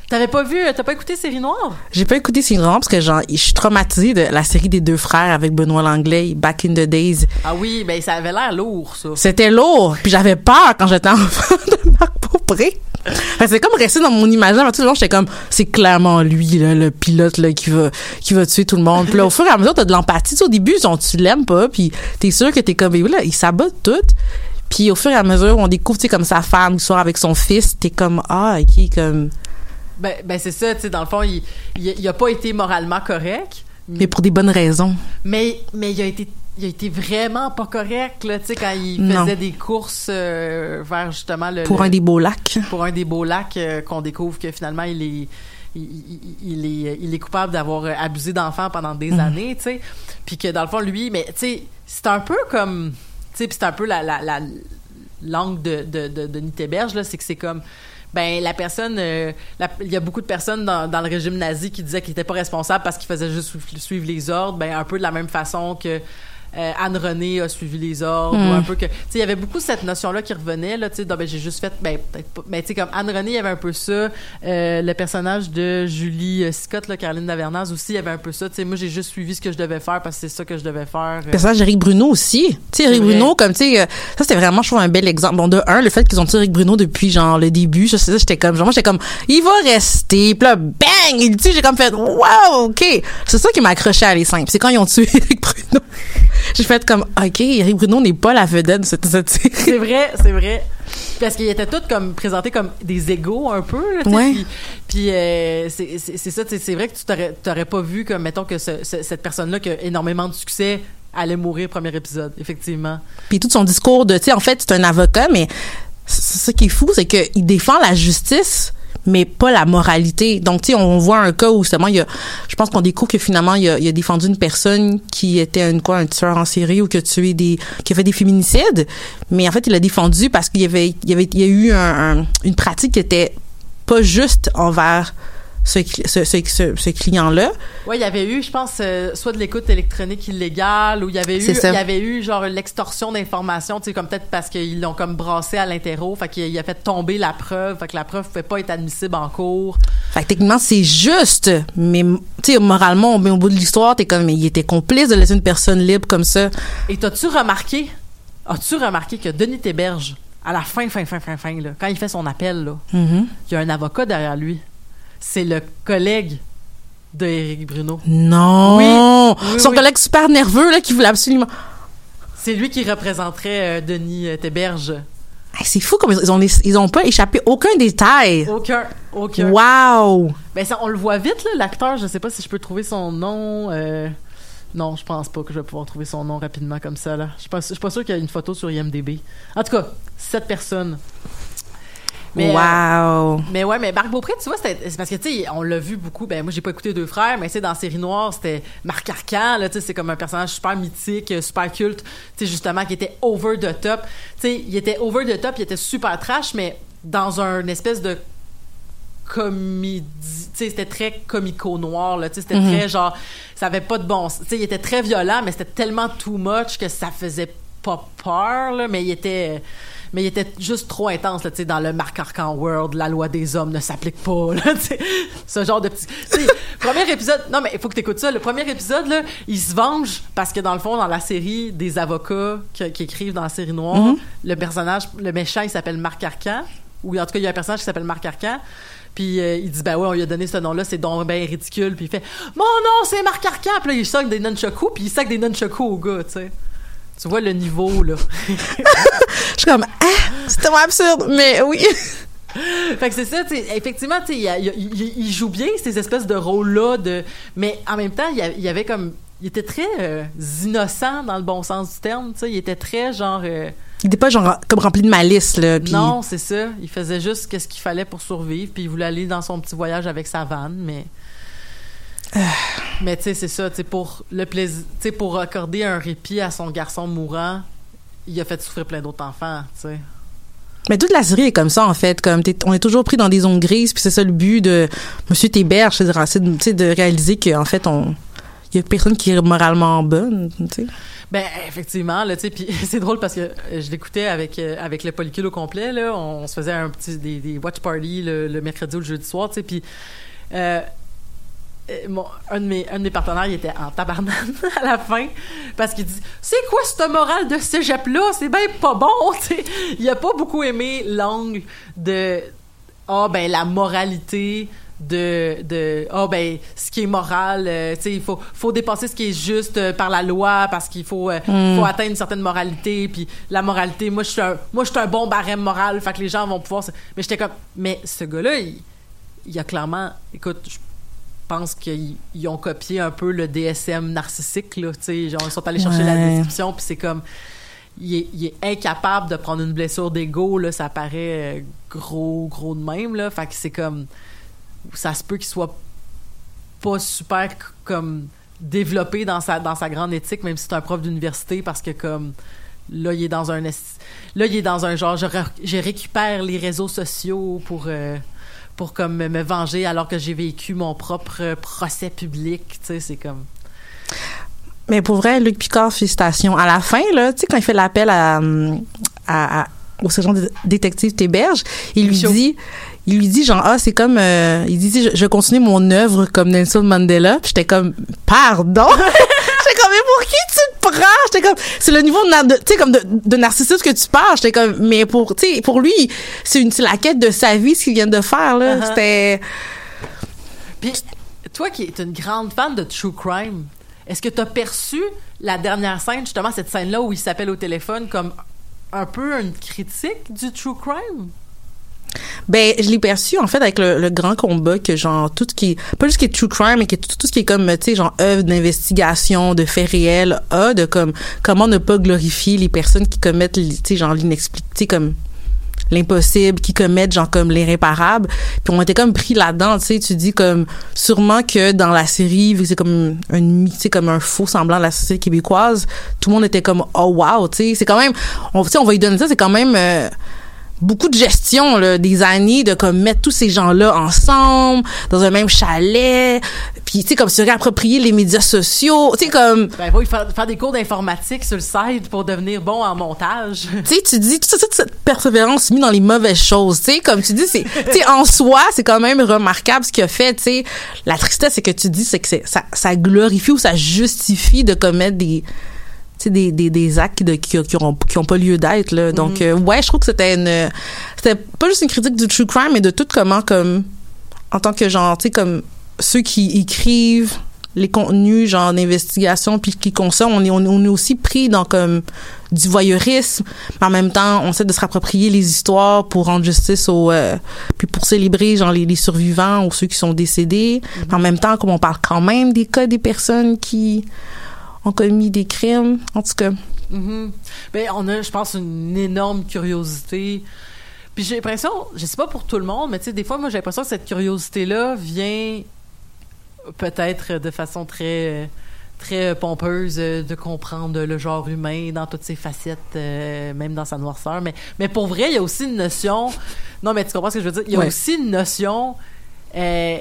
T'avais pas vu, t'as pas écouté Série Noire? J'ai pas écouté Céline parce que genre, je suis traumatisée de la série des deux frères avec Benoît Langlais, Back in the Days. Ah oui, ben ça avait l'air lourd, ça. C'était lourd, puis j'avais peur quand j'étais [laughs] enfant de Marc Beaupré. C'est comme resté dans mon imaginaire. Tout le long, j'étais comme, c'est clairement lui, là, le pilote là, qui va qui va tuer tout le monde. Puis là, au fur et à mesure, t'as de l'empathie. Au début, tu l'aimes pas, puis t'es sûr que t'es comme, mais là, il sabote tout. Puis au fur et à mesure, on découvre, tu sais, comme sa femme qui sort avec son fils, t'es comme, ah, ok, comme, Ben, ben c'est ça, tu sais, dans le fond, il, il, il pas été moralement correct, mais pour des bonnes raisons. mais, mais il a été il a été vraiment pas correct là, tu sais quand il Non. faisait des courses euh, vers justement le Pour le- un des beaux lacs. pour un des beaux lacs euh, qu'on découvre que finalement il est il, il- il est il est coupable d'avoir euh, abusé d'enfants pendant des années, tu sais. Puis que dans le fond lui mais tu sais c'est un peu comme tu sais puis c'est un peu la la, la langue de de de, là, c'est que c'est comme ben la personne euh, il y a beaucoup de personnes dans, dans le régime nazi qui disaient qu'il était pas responsable parce qu'il faisait juste suivre les ordres ben un peu de la même façon que euh, Anne René a suivi les ordres Hmm. ou un peu que tu sais il y avait beaucoup cette notion là qui revenait là tu sais ben j'ai juste fait ben peut-être pas mais tu sais comme Anne René il y avait un peu ça euh, le personnage de Julie euh, Scott là Caroline Davernaz aussi il y avait un peu ça tu sais moi j'ai juste suivi ce que je devais faire parce que c'est ça que je devais faire Le personnage d'Éric Bruno aussi. Tu sais, Éric. Bruno, comme tu sais, euh, ça c'était vraiment, je trouve, un bel exemple. Bon, de un, le fait qu'ils ont tué Éric Bruno depuis genre le début, ça, j'étais comme, genre, moi j'étais comme, il va rester, puis là, bang, il tue, j'ai comme fait, wow, ok. C'est ça qui m'a accroché à les cinq. C'est quand ils ont tué [laughs] Éric Bruno. J'ai fait comme, ok, Éric Bruno n'est pas la vedette de cette, cette série. c'est vrai, c'est vrai. Parce qu'ils étaient tous comme présentés comme des égaux un peu. Là, Ouais. Puis, puis, euh, c'est ça, c'est vrai que tu t'aurais t'aurais pas vu comme, mettons, que ce- ce- cette personne-là qui a énormément de succès allait mourir premier épisode, effectivement. Puis tout son discours de, tu sais, en fait, c'est un avocat, mais c'est ça qui est fou, c'est qu'il défend la justice, mais pas la moralité. Donc, tu sais, on voit un cas où justement, il y a, je pense qu'on découvre que finalement, il a, défendu une personne qui était une quoi, un tueur en série ou qui a tué des, qui a fait des féminicides, mais en fait, il l'a défendu parce qu'il y avait, il y avait, il y a eu un- un- une pratique qui était pas juste envers ce, ce, ce, ce, client-là. Ouais, il y avait eu, je pense, euh, soit de l'écoute électronique illégale, ou il y avait eu, il y avait eu genre l'extorsion d'informations, tu sais, comme peut-être parce qu'ils l'ont comme brassé à l'interro, fait qu'il il a fait tomber la preuve, fait que la preuve pouvait pas être admissible en cours. Fait que techniquement, c'est juste, mais tu sais, moralement, au bout de l'histoire, t'es comme, mais il était complice de laisser une personne libre comme ça. Et t'as-tu remarqué, as-tu remarqué que Denis Téberge, à la fin, fin, fin, fin, fin, là, quand il fait son appel, là, Mhm. il y a un avocat derrière lui. C'est le collègue de Éric Bruno. Non! Oui, oui, Son oui. collègue super nerveux, là, qui voulait absolument. C'est lui qui représenterait euh, Denis euh, Téberge. Hey, c'est fou comme ils ont, ils ont pas échappé aucun détail. Aucun, aucun. Wow! Ben ça, on le voit vite là, l'acteur. Je sais pas si je peux trouver son nom. euh, Non, je pense pas que je vais pouvoir trouver son nom rapidement comme ça là. Je suis pas, je suis pas sûr qu'il y a une photo sur IMDb. En tout cas, cette personne. Mais, euh, wow! mais ouais, mais Marc Beaupré, tu vois, c'est parce que, tu sais, on l'a vu beaucoup. Ben, moi, j'ai pas écouté Deux Frères, mais c'est dans Série Noire, c'était Marc Arcan, là, tu sais, c'est comme un personnage super mythique, euh, super culte, tu sais, justement, qui était over the top. Tu sais, il était over the top, il était super trash, mais dans un espèce de comédie, tu sais, c'était très comico-noir, là, tu sais, c'était très genre, ça avait pas de bon. Tu sais, il était très violent, mais c'était tellement too much que ça faisait pas peur, là, mais il était mais il était juste trop intense là, tu sais, dans le Marc Arcan World, la loi des hommes ne s'applique pas, [laughs] là, ce genre de petit. [laughs] premier épisode, non mais il faut que tu écoutes ça. Le premier épisode là, il se venge parce que dans le fond, dans la série des avocats qui, qui écrivent dans la série noire, le personnage, le méchant, il s'appelle Marc Arcan, ou en tout cas il y a un personnage qui s'appelle Marc Arcan. Puis euh, il dit ben ouais on lui a donné ce nom-là c'est donc ben ridicule puis il fait mon nom c'est Marc Arcan puis là il sac des nunchakus puis il sac des nunchakus au gars tu sais tu vois le niveau là [laughs] Je suis comme, ah, c'est tellement absurde, mais oui. [laughs] fait que c'est ça, tu sais, effectivement, tu sais, il, il- joue bien ces espèces de rôles-là, de... mais en même temps, il y avait comme... Il était très euh, innocent dans le bon sens du terme, tu sais, il était très genre... euh, Il était pas genre comme rempli de malice, là. Non, c'est ça, il faisait juste ce qu'il fallait pour survivre, puis il voulait aller dans son petit voyage avec sa vanne, mais... [sighs] Mais tu sais, c'est ça, tu sais, pour le plaisir, tu sais, pour accorder un répit à son garçon mourant, il a fait souffrir plein d'autres enfants, tu sais. Mais toute la série est comme ça, en fait. Comme on est toujours pris dans des zones grises, puis c'est ça le but de Monsieur Téberge, c'est de, de, tu sais, de réaliser qu'en fait, on, il y a personne qui est moralement bonne, tu sais. Ben effectivement là, tu sais, puis [laughs] c'est drôle parce que euh, je l'écoutais avec euh, avec le polycule au complet là, on, on se faisait un petit des, des watch party le, le mercredi ou le jeudi soir, tu sais, puis euh, euh, un, de mes, un de mes partenaires, il était en tabarnane [laughs] à la fin parce qu'il dit C'est quoi cette morale de cégep-là? C'est bien pas bon. [laughs] tu sais. Il a pas beaucoup aimé l'angle de Ah, ben la moralité de de ah ben ce qui est moral euh, tu sais il faut faut dépasser ce qui est juste euh, par la loi parce qu'il faut euh, faut atteindre une certaine moralité puis la moralité moi je suis un moi je suis un bon barème moral fait que les gens vont pouvoir se- mais j'étais comme mais ce gars-là il, il a clairement écoute je pense qu'ils ils ont copié un peu le DSM narcissique là tu sais genre ils sont allés chercher la description puis c'est comme il est, il est incapable de prendre une blessure d'ego là ça paraît euh, gros gros de même là. Fait que c'est comme ça se peut qu'il soit pas super comme développé dans sa dans sa grande éthique même si c'est un prof d'université parce que comme là il est dans un là il est dans un genre je, re- je récupère les réseaux sociaux pour euh, pour comme me venger alors que j'ai vécu mon propre euh, procès public tu sais c'est comme Mais pour vrai, Luc Picard, félicitations. À la fin, là, tu sais, quand il fait l'appel à, hum, à, à- au sergent dé- détective Théberge, il lui Chaud. dit, il lui dit genre, ah, c'est comme, euh, il dit, je, je continue mon œuvre comme Nelson Mandela. J'étais comme, pardon? [laughs] j'étais comme, mais pour qui tu te prends? J'étais comme, c'est le niveau de, tu sais, comme de, de narcissisme que tu parles. J'étais comme, mais pour, tu sais, pour lui, c'est une, c'est la quête de sa vie, ce qu'il vient de faire, là. Uh-huh. C'était, Puis, toi qui es une grande fan de True Crime, est-ce que tu as perçu la dernière scène, justement, cette scène-là où il s'appelle au téléphone, comme un peu une critique du True Crime? Ben, je l'ai perçu en fait avec le, grand combat que genre tout ce qui pas juste qui est true crime mais que tout, tout ce qui est comme tu sais genre œuvre d'investigation de faits réels a de comme comment ne pas glorifier les personnes qui commettent tu sais genre sais comme l'impossible qui commettent genre comme l'irréparable. Puis on était comme pris là-dedans tu sais. Tu dis comme sûrement que dans la série vu que c'est comme un sais comme un faux semblant de la société québécoise tout le monde était comme oh wow tu sais. C'est quand même on tu sais on va y donner ça c'est quand même euh, beaucoup de gestion là, des années de comme mettre tous ces gens-là ensemble dans un même chalet puis tu sais comme se réapproprier les médias sociaux tu sais comme Ben, il faut faire, faire des cours d'informatique sur le site pour devenir bon en montage. [laughs] tu sais tu dis toute, toute cette persévérance mise dans les mauvaises choses tu sais comme tu dis c'est [laughs] tu sais en soi c'est quand même remarquable ce qu'il a fait tu sais la tristesse c'est que tu dis c'est que ça ça glorifie ou ça justifie de commettre des sais, des, des, des actes de, qui, qui, ont, qui ont pas lieu d'être là. Donc euh, ouais je trouve que c'était une c'était pas juste une critique du true crime mais de tout comment comme en tant que genre tu sais comme ceux qui écrivent les contenus genre d'investigation puis qui consomment on est on, est- aussi pris dans comme du voyeurisme mais en même temps on essaie de se rapproprier les histoires pour rendre justice aux euh, puis pour célébrer genre les, les survivants ou ceux qui sont décédés. Mais en même temps comme on parle quand même des cas des personnes qui ont commis des crimes en tout cas Mhm. Ben, on a, je pense, une énorme curiosité. Puis j'ai l'impression, je sais pas pour tout le monde, mais tu sais, des fois, moi, j'ai l'impression que cette curiosité-là vient peut-être de façon très très pompeuse euh, de comprendre le genre humain dans toutes ses facettes, euh, même dans sa noirceur. Mais, mais pour vrai, il y a aussi une notion... Non, mais tu comprends ce que je veux dire? Il y a Ouais. aussi une notion... euh,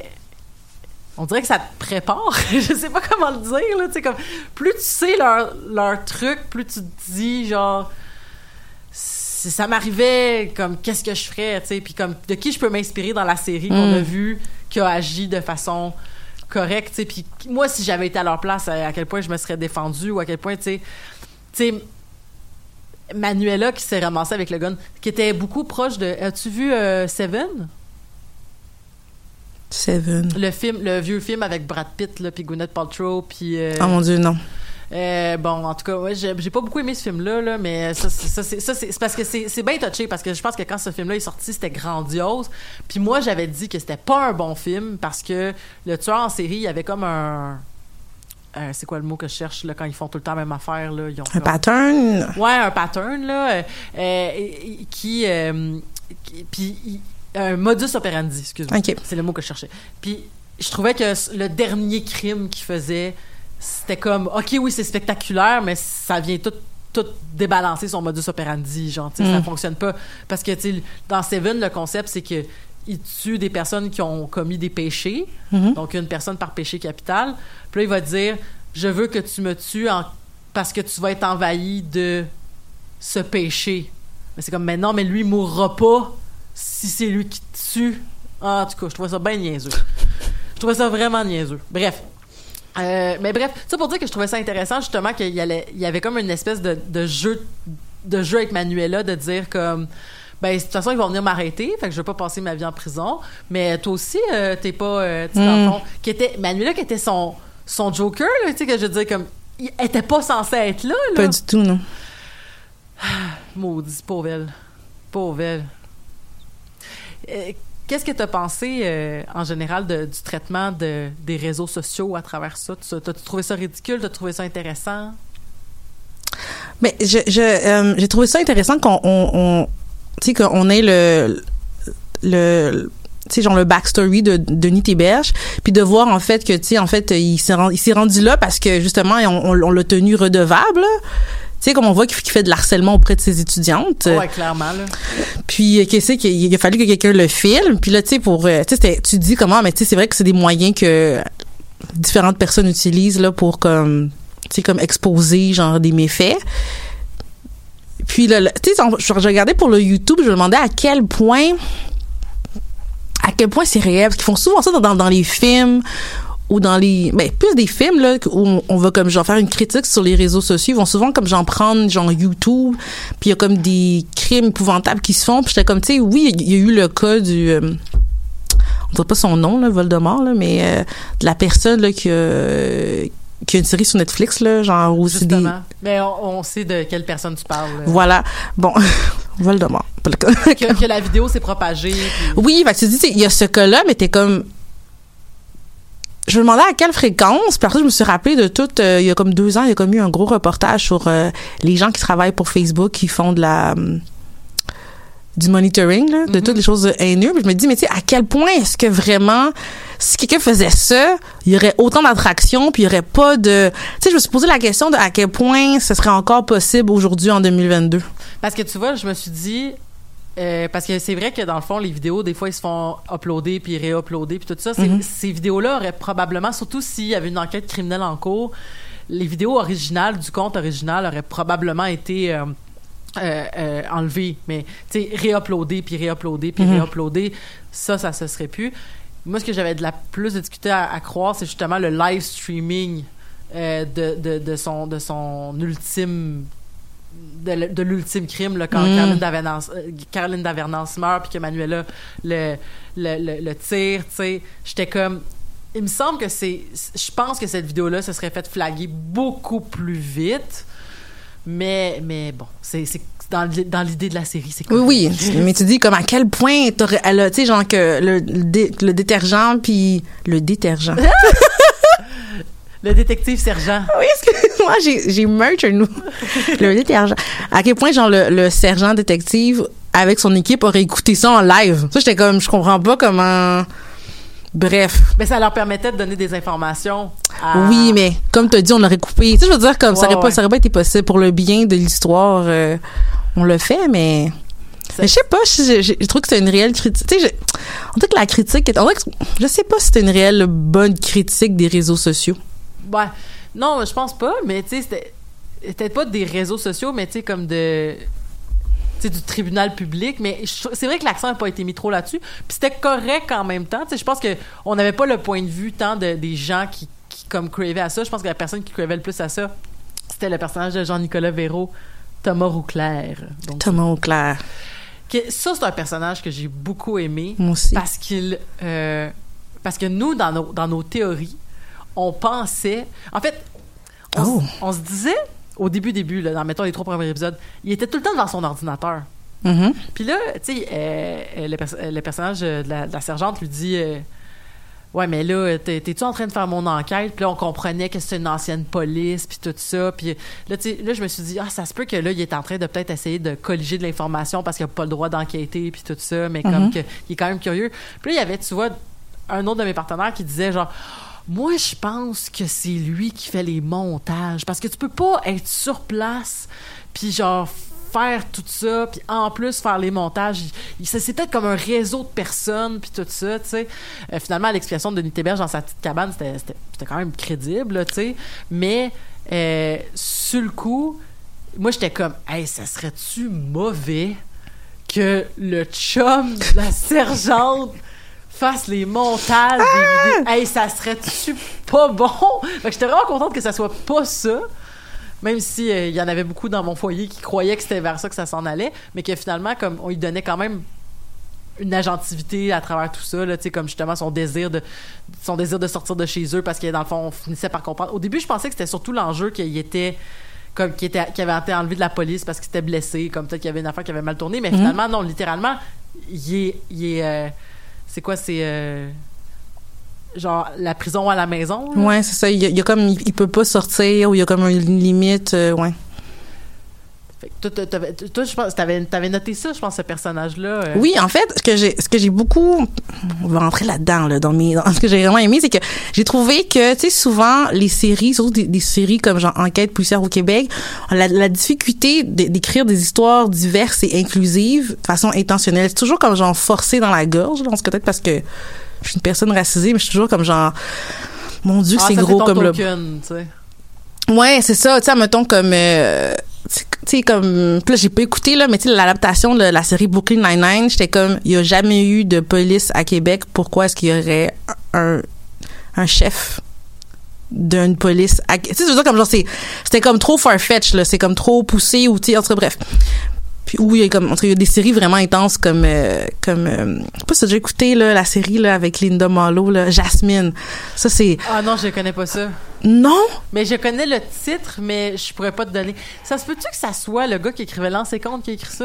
on dirait que ça te prépare. [laughs] je sais pas comment le dire, là. Comme, plus tu sais leur, leur truc, plus tu te dis, genre, si ça m'arrivait, comme, qu'est-ce que je ferais, tu sais, puis comme, de qui je peux m'inspirer dans la série qu'on Mm. a vu, qui a agi de façon correcte, tu sais, puis moi, si j'avais été à leur place, à, à quel point je me serais défendue, ou à quel point, tu sais, tu sais, Manuela qui s'est ramassée avec le gun, qui était beaucoup proche de. As-tu vu euh, Seven? Seven Le film, le vieux film avec Brad Pitt, là, puis Gwyneth Paltrow, puis. euh, oh mon dieu non euh, bon, en tout cas, ouais, j'ai j'ai pas beaucoup aimé ce film-là, là, mais ça, c'est- ça, c'est ça, c'est- c'est parce que c'est c'est bien touché, parce que je pense que quand ce film-là est sorti, c'était grandiose. Puis moi, j'avais dit que c'était pas un bon film, parce que le tueur en série, il y avait comme un... euh, c'est quoi le mot que je cherche, là, quand ils font tout le temps la même affaire, là? Ils ont un pattern? Ouais, un pattern, là, euh, euh, qui... euh, qui- puis, un modus operandi, excuse-moi. C'est le mot que je cherchais. Puis, je trouvais que le dernier crime qu'il faisait, c'était comme, OK, oui, c'est spectaculaire, mais ça vient tout tout débalancer son modus operandi, genre, sais, ça Mm. fonctionne pas. Parce que, tu dans Seven, le concept, c'est que il tue des personnes qui ont commis des péchés, Mhm. donc une personne par péché capital. Puis là, il va dire, je veux que tu me tues en- parce que tu vas être envahi de ce péché. Mais c'est comme, mais non, mais lui, il mourra pas si c'est lui qui te tue. Ah, en tout cas, je trouvais ça bien niaiseux. Je trouvais ça vraiment niaiseux. Bref. Euh, mais bref, ça pour dire que je trouvais ça intéressant, justement, qu'il y, avait comme une espèce de, de jeu de jeu avec Manuela, de dire comme ben de toute façon ils vont venir m'arrêter fait que je vais pas passer ma vie en prison mais toi aussi euh, t'es pas euh, tu Mm. qui était Manuela qui était son son Joker tu sais que je veux dire comme il était pas censé être là, là. Pas du tout, non. Maudit, pauvre elle. Pauvre elle. Euh, Qu'est-ce que tu as pensé euh, en général de- du traitement de, des réseaux sociaux à travers ça? Tu- T'as-tu trouvé ça ridicule? T'as trouvé ça intéressant? Mais euh, j'ai trouvé ça intéressant qu'on tu ait le le tu genre le backstory de Denis puis de voir en fait que tu en fait il s'est rendu, là parce que justement on, l'a tenu redevable tu sais comme on voit qu'il fait de l'harcèlement auprès de ses étudiantes. Ouais, clairement, là. puis euh, qu'est-ce qu'il il a fallu que quelqu'un le filme. Puis là tu sais pour euh, tu sais tu dis comment mais tu sais c'est vrai que c'est des moyens que différentes personnes utilisent là pour comme tu sais comme exposer genre des méfaits. Puis là, tu sais je je regardais pour le YouTube je me demandais à quel point à quel point c'est réel. Parce qu'ils font souvent ça dans, dans, dans les films ou dans les ben plus des films là où on, va comme genre faire une critique sur les réseaux sociaux ils vont souvent comme genre prendre genre YouTube puis il y a comme des crimes épouvantables qui se font puis j'étais comme tu sais oui il y a eu le cas du euh, on dirait pas son nom là Voldemort là mais euh, de la personne là qui a une série sur Netflix là genre où c'est des Justement. Mais on, on sait de quelle personne tu parles. là. voilà bon [laughs] Voldemort Pas le cas. Que, que la vidéo s'est propagée. puis- Oui, fait que tu dis, il y a ce cas-là, mais t'es comme. Je me demandais à quelle fréquence. Puis après, je me suis rappelé de tout. euh, il y a comme deux ans, il y a comme eu un gros reportage sur euh, les gens qui travaillent pour Facebook, qui font de la. hum, du monitoring, là, de Mhm. toutes les choses haineuses. Puis je me dis, mais tu sais, à quel point est-ce que vraiment, si quelqu'un faisait ça, il y aurait autant d'attractions, puis il y aurait pas de. Tu sais, je me suis posé la question de à quel point ce serait encore possible aujourd'hui en 2022. Parce que tu vois, je me suis dit. Euh, parce que c'est vrai que dans le fond, les vidéos, des fois, ils se font uploader puis réuploader puis tout ça. Ces- Mhm. Ces vidéos-là auraient probablement, surtout s'il y avait une enquête criminelle en cours, les vidéos originales du compte original auraient probablement été euh, euh, enlevées. Mais, tu sais, réuploader puis réuploader puis Mhm. réuploader, ça, ça se serait plus. Moi, ce que j'avais de la plus de à, à croire, c'est justement le live streaming de, de, de son, de son ultime de, l'ultime crime là, quand Mm. Caroline Davernance euh, Caroline Davernance meurt puis que Manuela le, le, le, le tire tu sais j'étais comme il me semble que c'est je pense que cette vidéo là se serait fait flaguer beaucoup plus vite mais mais bon c'est dans, l'idée de la série c'est Oui, oui. [laughs] Mais tu dis comme à quel point elle tu sais, genre que le, le, dé- le détergent puis le détergent. [laughs] le détective sergent oui, excuse-moi, [laughs] j'ai, j'ai merch nous. [laughs] le détergent. À quel point, genre, le, le sergent détective avec son équipe aurait écouté ça en live? Ça, j'étais comme, je comprends pas comment. Bref. mais ça leur permettait de donner des informations à- Oui, mais comme tu as dit, on l'aurait coupé. Tu sais, je veux dire, comme ça, aurait pas, ouais. ça aurait pas été possible pour le bien de l'histoire. euh, on le fait, mais. Mais je sais pas, je, je, je trouve que c'est une réelle critique. Tu sais, je- on dirait que la critique, est- on dirait que, je sais pas si c'est une réelle bonne critique des réseaux sociaux. Ouais. Non, je pense pas, mais tu sais, c'était peut-être pas des réseaux sociaux, mais tu sais, comme de. Tu sais, du tribunal public, mais c'est vrai que l'accent n'a pas été mis trop là-dessus. Puis c'était correct en même temps. Tu sais, je pense qu'on n'avait pas le point de vue tant de, des gens qui, qui comme cravaient à ça. Je pense que la personne qui cravait le plus à ça, c'était le personnage de Jean-Nicolas Véraud, Thomas Rouclair. Donc, Thomas Auclair. que- ça, c'est un personnage que j'ai beaucoup aimé Moi aussi. parce qu'il euh, parce que nous dans nos dans nos théories on pensait en fait on, Oh. on se disait au début début là, dans mettons les trois premiers épisodes il était tout le temps devant son ordinateur Mhm. puis là tu sais euh, euh, le, pers- euh, le personnage de la, de la sergente lui dit euh, Ouais, mais là, t'es- t'es-tu en train de faire mon enquête? Puis là, on comprenait que c'était une ancienne police, puis tout ça. Puis là, là, je me suis dit, ah, ça se peut que là, il est en train de peut-être essayer de colliger de l'information parce qu'il n'a pas le droit d'enquêter, puis tout ça, mais comme Mhm. que, il est quand même curieux. Puis là, il y avait, tu vois, un autre de mes partenaires qui disait genre, Moi, je pense que c'est lui qui fait les montages parce que tu peux pas être sur place puis genre faire tout ça puis en plus faire les montages. C'est peut-être comme un réseau de personnes puis tout ça, tu sais. Euh, finalement, l'explication de Denis Théberge dans sa petite cabane, c'était- quand même crédible, tu sais. Mais euh, sur le coup, moi, j'étais comme, hey, ça serait-tu mauvais que le chum de la sergente fasse les montages des vidéos? Hey, ça serait-tu pas bon? Fait que j'étais vraiment contente que ça soit pas ça. Même si euh, il y en avait beaucoup dans mon foyer qui croyaient que c'était vers ça que ça s'en allait, mais que finalement, comme on lui donnait quand même une agentivité à travers tout ça, là, comme justement son désir de son désir de sortir de chez eux parce que dans le fond, on finissait par comprendre. Au début, je pensais que c'était surtout l'enjeu qu'il était comme qui était qui avait été enlevé de la police parce qu'il était blessé, comme peut-être qu'il y avait une affaire qui avait mal tourné, mais finalement non, littéralement, il est il est euh, c'est quoi c'est euh, genre la prison à la maison. là? Ouais, c'est ça. Il y, a, comme, il, il peut pas sortir ou il y a comme une limite, euh, ouais. Fait que toi, toi, t'avais- toi, je pense t'avais t'avais noté ça, je pense ce personnage là. Oui, en fait, ce que j'ai, ce que j'ai beaucoup, on va rentrer là-dedans, là, dans mes, dans ce que j'ai vraiment aimé, c'est que j'ai trouvé que, tu sais, souvent, les séries, surtout des, des séries comme genre Enquête policière au Québec, la, la difficulté d'écrire des histoires diverses et inclusives de façon intentionnelle, c'est toujours comme genre forcé dans la gorge, je pense que peut-être parce que je suis une personne racisée, mais je suis toujours comme genre, mon Dieu, Ah, c'est gros comme le token, tu sais. Ouais, c'est ça. Tu sais, mettons comme, euh, tu sais, comme, là, j'ai pas écouté, là, mais tu sais, l'adaptation de la série Brooklyn Nine-Nine, j'étais comme, il y a jamais eu de police à Québec. Pourquoi est-ce qu'il y aurait un, un chef d'une police à, tu sais, je veux dire, comme genre, c'était comme trop farfetch, là. C'est comme trop poussé ou, tu sais, bref. Puis oui, il y a comme, en tout cas, il y a des séries vraiment intenses comme, euh, comme, euh, je sais pas si t'as déjà écouté, là, la série, là, avec Linda Marlowe, là, Jasmine. Ça, c'est, Ah non, je connais pas ça. non! Mais je connais le titre, mais je pourrais pas te donner. Ça se peut-tu que ça soit le gars qui écrivait Lancez compte qui a écrit ça?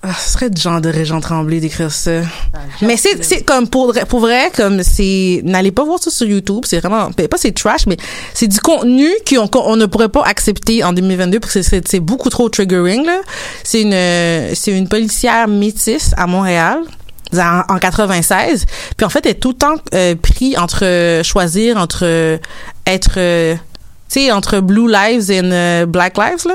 Ah, ce serait genre de Régent Tremblay d'écrire ça. Ah, Mais c'est c'est comme pour vrai- pour vrai comme c'est n'allez pas voir ça sur YouTube, c'est vraiment ben, pas c'est trash mais c'est du contenu qu'on qu'on ne pourrait pas accepter en 2022 parce que c'est c'est beaucoup trop triggering là. C'est une c'est une policière métisse à Montréal en, en 96 puis en fait elle est tout le temps euh, pris entre euh, choisir entre euh, être euh, tu sais entre blue lives et black lives là.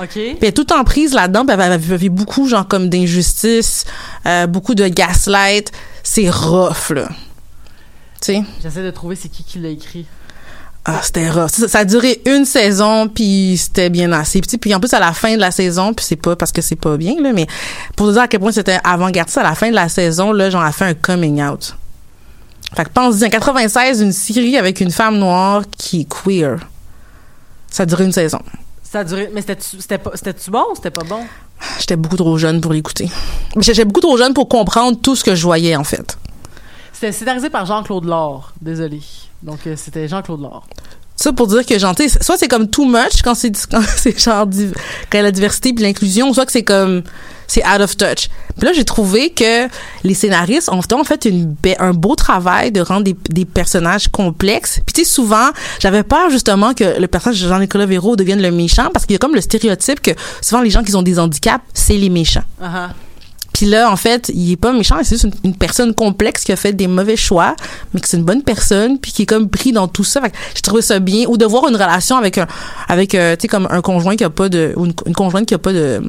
OK. Puis elle est tout temps prise là-dedans, puis elle avait vécu beaucoup, genre, comme d'injustice, euh, beaucoup de gaslight. C'est rough, là. Tu sais? J'essaie de trouver c'est qui qui l'a écrit. Ah, c'était rough. Ça, ça a duré une saison, puis c'était bien assez. Puis, puis en plus, à la fin de la saison, puis c'est pas parce que c'est pas bien, là, mais pour te dire à quel point c'était avant-gardiste, à la fin de la saison, là, j'en ai fait un coming out. Fait que pense-y, en 96, une série avec une femme noire qui est queer. Ça a duré une saison. Ça a duré. Mais c'était-tu bon ou c'était pas bon? J'étais beaucoup trop jeune pour l'écouter. Mais J'étais beaucoup trop jeune pour comprendre tout ce que je voyais, en fait. C'était scénarisé par Jean-Claude Laure. Désolé. Donc, euh, c'était Jean-Claude Laure. Ça pour dire que genre, soit c'est comme too much quand c'est [laughs] quand c'est genre quand la diversité puis l'inclusion, soit que c'est comme c'est out of touch. Puis là j'ai trouvé que les scénaristes ont fait, un beau travail de rendre des, personnages complexes. Puis tu sais souvent, j'avais peur justement que le personnage de Jean-Nicolas Véraud devienne le méchant parce qu'il y a comme le stéréotype que souvent les gens qui ont des handicaps, c'est les méchants. Ah. Puis là, en fait, il est pas méchant, c'est juste une, une personne complexe qui a fait des mauvais choix, mais que c'est une bonne personne, puis qui est comme pris dans tout ça. Fait que j'ai trouvé ça bien. Ou de voir une relation avec un, avec, euh, tu sais, comme un conjoint qui a pas de, ou une, une conjointe qui a pas de,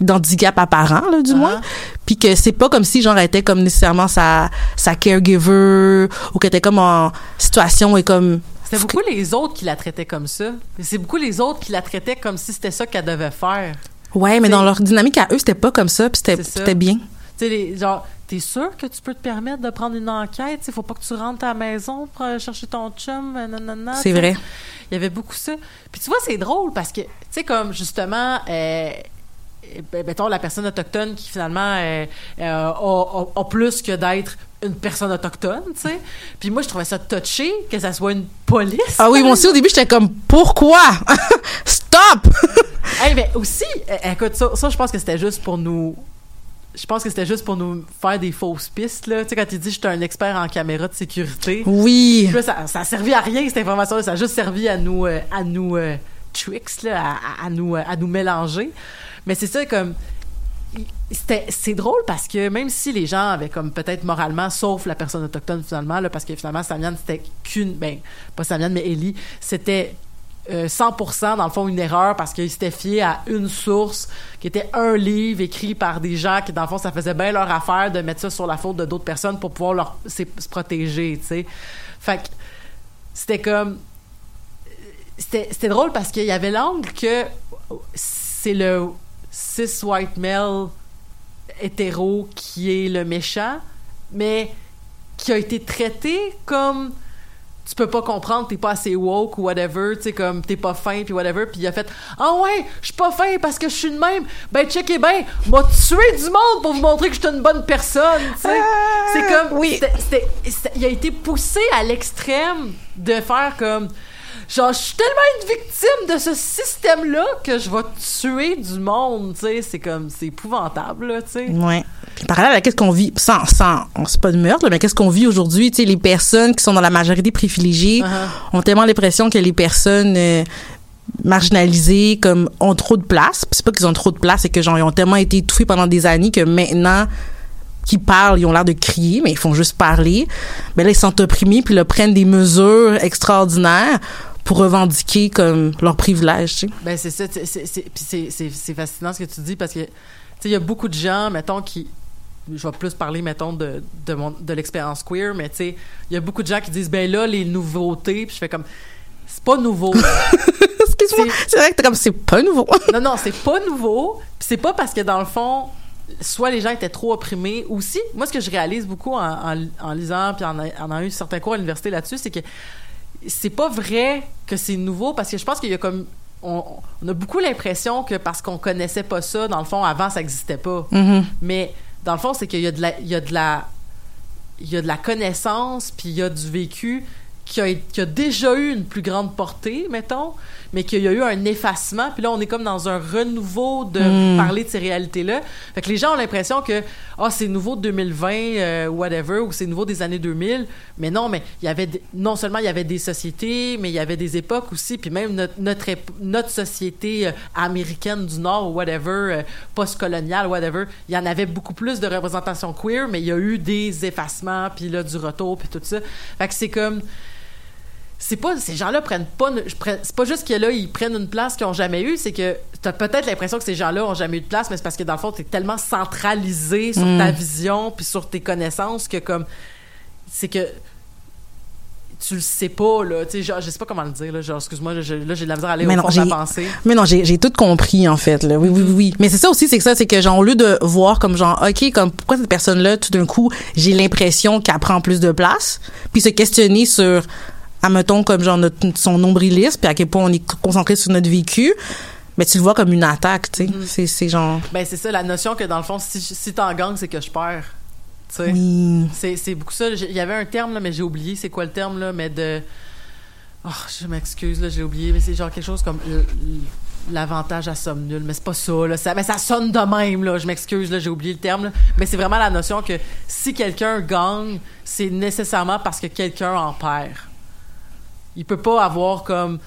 d'handicap apparent, là, du Ah. moins. Puis que c'est pas comme si, genre, elle était comme nécessairement sa, sa caregiver, ou qu'elle était comme en situation et comme, C'était beaucoup les autres qui la traitaient comme ça. C'est beaucoup les autres qui la traitaient comme si c'était ça qu'elle devait faire. Ouais, mais dans leur dynamique à eux, c'était pas comme ça, puis c'était, bien. Tu sais, genre, t'es sûr que tu peux te permettre de prendre une enquête? Il faut pas que tu rentres à la maison pour chercher ton chum, nanana, C'est vrai. Il y avait beaucoup ça. Puis tu vois, c'est drôle parce que, tu sais, comme justement, euh, mettons, la personne autochtone qui finalement euh, euh, a, a- a plus que d'être une personne autochtone, tu sais. Puis moi, je trouvais ça touché que ça soit une police. Ah oui, moi aussi, au début, j'étais comme, pourquoi? [laughs] Stop! Hey, mais [laughs] aussi, euh, écoute, ça, ça, je pense que c'était juste pour nous. Je pense que c'était juste pour nous faire des fausses pistes, là. Tu sais, quand il dit je suis un expert en caméra de sécurité. Oui. Puis là, ça, ça a servi à rien, cette information-là. Ça a juste servi à nous, euh, à nous euh, tricks, là, à, à- à nous, euh, à nous mélanger. Mais c'est ça, comme. c'est drôle parce que même si les gens avaient comme peut-être moralement sauf la personne autochtone finalement parce que finalement Samian c'était qu'une ben pas Samian mais Ellie c'était euh, 100% dans le fond une erreur parce qu'il s'était fié à une source qui était un livre écrit par des gens qui dans le fond ça faisait bien leur affaire de mettre ça sur la faute de d'autres personnes pour pouvoir leur se protéger tu sais fait que c'était comme c'était drôle parce qu'il y avait l'angle que c'est le cis white male hétéro qui est le méchant, mais qui a été traité comme tu peux pas comprendre, t'es pas assez woke ou whatever, tu sais, comme t'es pas fin puis whatever, puis il a fait Ah ouais, je suis pas fin parce que je suis de même, ben checkez bien, m'a tué du monde pour vous montrer que je suis une bonne personne, tu sais. C'est comme, oui. il a été poussé à l'extrême de faire comme genre je suis tellement une victime de ce système là que je vais tuer du monde tu sais c'est comme c'est épouvantable là tu sais Ouais. Puis parallèle à qu'est-ce qu'on vit, sans, sans, c'est pas de meurtre, là, mais qu'est-ce qu'on vit aujourd'hui, tu sais, les personnes qui sont dans la majorité privilégiée Uh-huh. ont tellement l'impression que les personnes euh, marginalisées comme ont trop de place. Puis c'est pas qu'ils ont trop de place, c'est que genre ils ont tellement été étouffés pendant des années que maintenant qu'ils parlent, ils ont l'air de crier, mais ils font juste parler. Mais là, ils sont opprimés, puis là, prennent des mesures extraordinaires pour revendiquer comme leur privilège, tu sais. Ben c'est ça, c'est- fascinant ce que tu dis parce que tu sais il y a beaucoup de gens mettons qui je vais plus parler mettons de de mon de l'expérience queer mais tu sais il y a beaucoup de gens qui disent ben là les nouveautés puis je fais comme c'est pas nouveau. [laughs] Excuse-moi. C'est vrai que t'es comme, c'est pas nouveau. [laughs] non non, c'est pas nouveau, puis c'est pas parce que dans le fond soit les gens étaient trop opprimés aussi moi ce que je réalise beaucoup en, en, en lisant puis en, en ayant eu certains cours à l'université là-dessus c'est que c'est pas vrai que c'est nouveau parce que je pense qu'il y a comme on, on a beaucoup l'impression que parce qu'on connaissait pas ça dans le fond avant ça existait pas Mhm. mais dans le fond c'est qu'il y a de la il y a de la il y a de la connaissance puis il y a du vécu qui a, qui a déjà eu une plus grande portée mettons mais qu'il y a eu un effacement puis là on est comme dans un renouveau de Mm. parler de ces réalités là fait que les gens ont l'impression que ah c'est nouveau de 2020 euh, whatever ou c'est nouveau des années 2000 mais non mais il y avait des- non seulement il y avait des sociétés mais il y avait des époques aussi puis même notre notre, ép- notre société euh, américaine du nord ou whatever euh, post-coloniale whatever il y en avait beaucoup plus de représentation queer mais il y a eu des effacements puis là du retour puis tout ça. Fait que c'est comme c'est pas ces gens-là prennent pas c'est pas juste que là ils prennent une place qu'ils ont jamais eu c'est que t'as peut-être l'impression que ces gens-là ont jamais eu de place mais c'est parce que dans le fond t'es tellement centralisé sur ta vision puis sur tes connaissances que comme c'est que tu le sais pas là tu sais genre je sais pas comment le dire là genre excuse-moi là, là j'ai de la misère à aller Mais au non, fond de pensée Mais non, j'ai tout compris en fait. Là. Oui, oui, oui, oui. Mais c'est ça aussi, c'est que ça, c'est que genre au lieu de voir comme genre, ok, comme pourquoi cette personne-là, tout d'un coup, j'ai l'impression qu'elle prend plus de place, puis se questionner sur, admettons comme genre notre, son nombrilisme, puis à quel point on est concentré sur notre vécu. Mais tu le vois comme une attaque, tu sais. Mm-hmm. C'est c'est genre. ben c'est ça la notion que dans le fond si si t'en gagnes c'est que je perds tu sais Oui. C'est, c'est beaucoup ça. Il y avait un terme, là, mais j'ai oublié c'est quoi le terme, là, mais de. Oh, je m'excuse, là, j'ai oublié, mais c'est genre quelque chose comme l'avantage à somme nulle, mais c'est pas ça, là. Ça, mais ça sonne de même, là. Je m'excuse, là, j'ai oublié le terme, là. Mais c'est vraiment la notion que si quelqu'un gagne, c'est nécessairement parce que quelqu'un en perd. Il peut pas avoir comme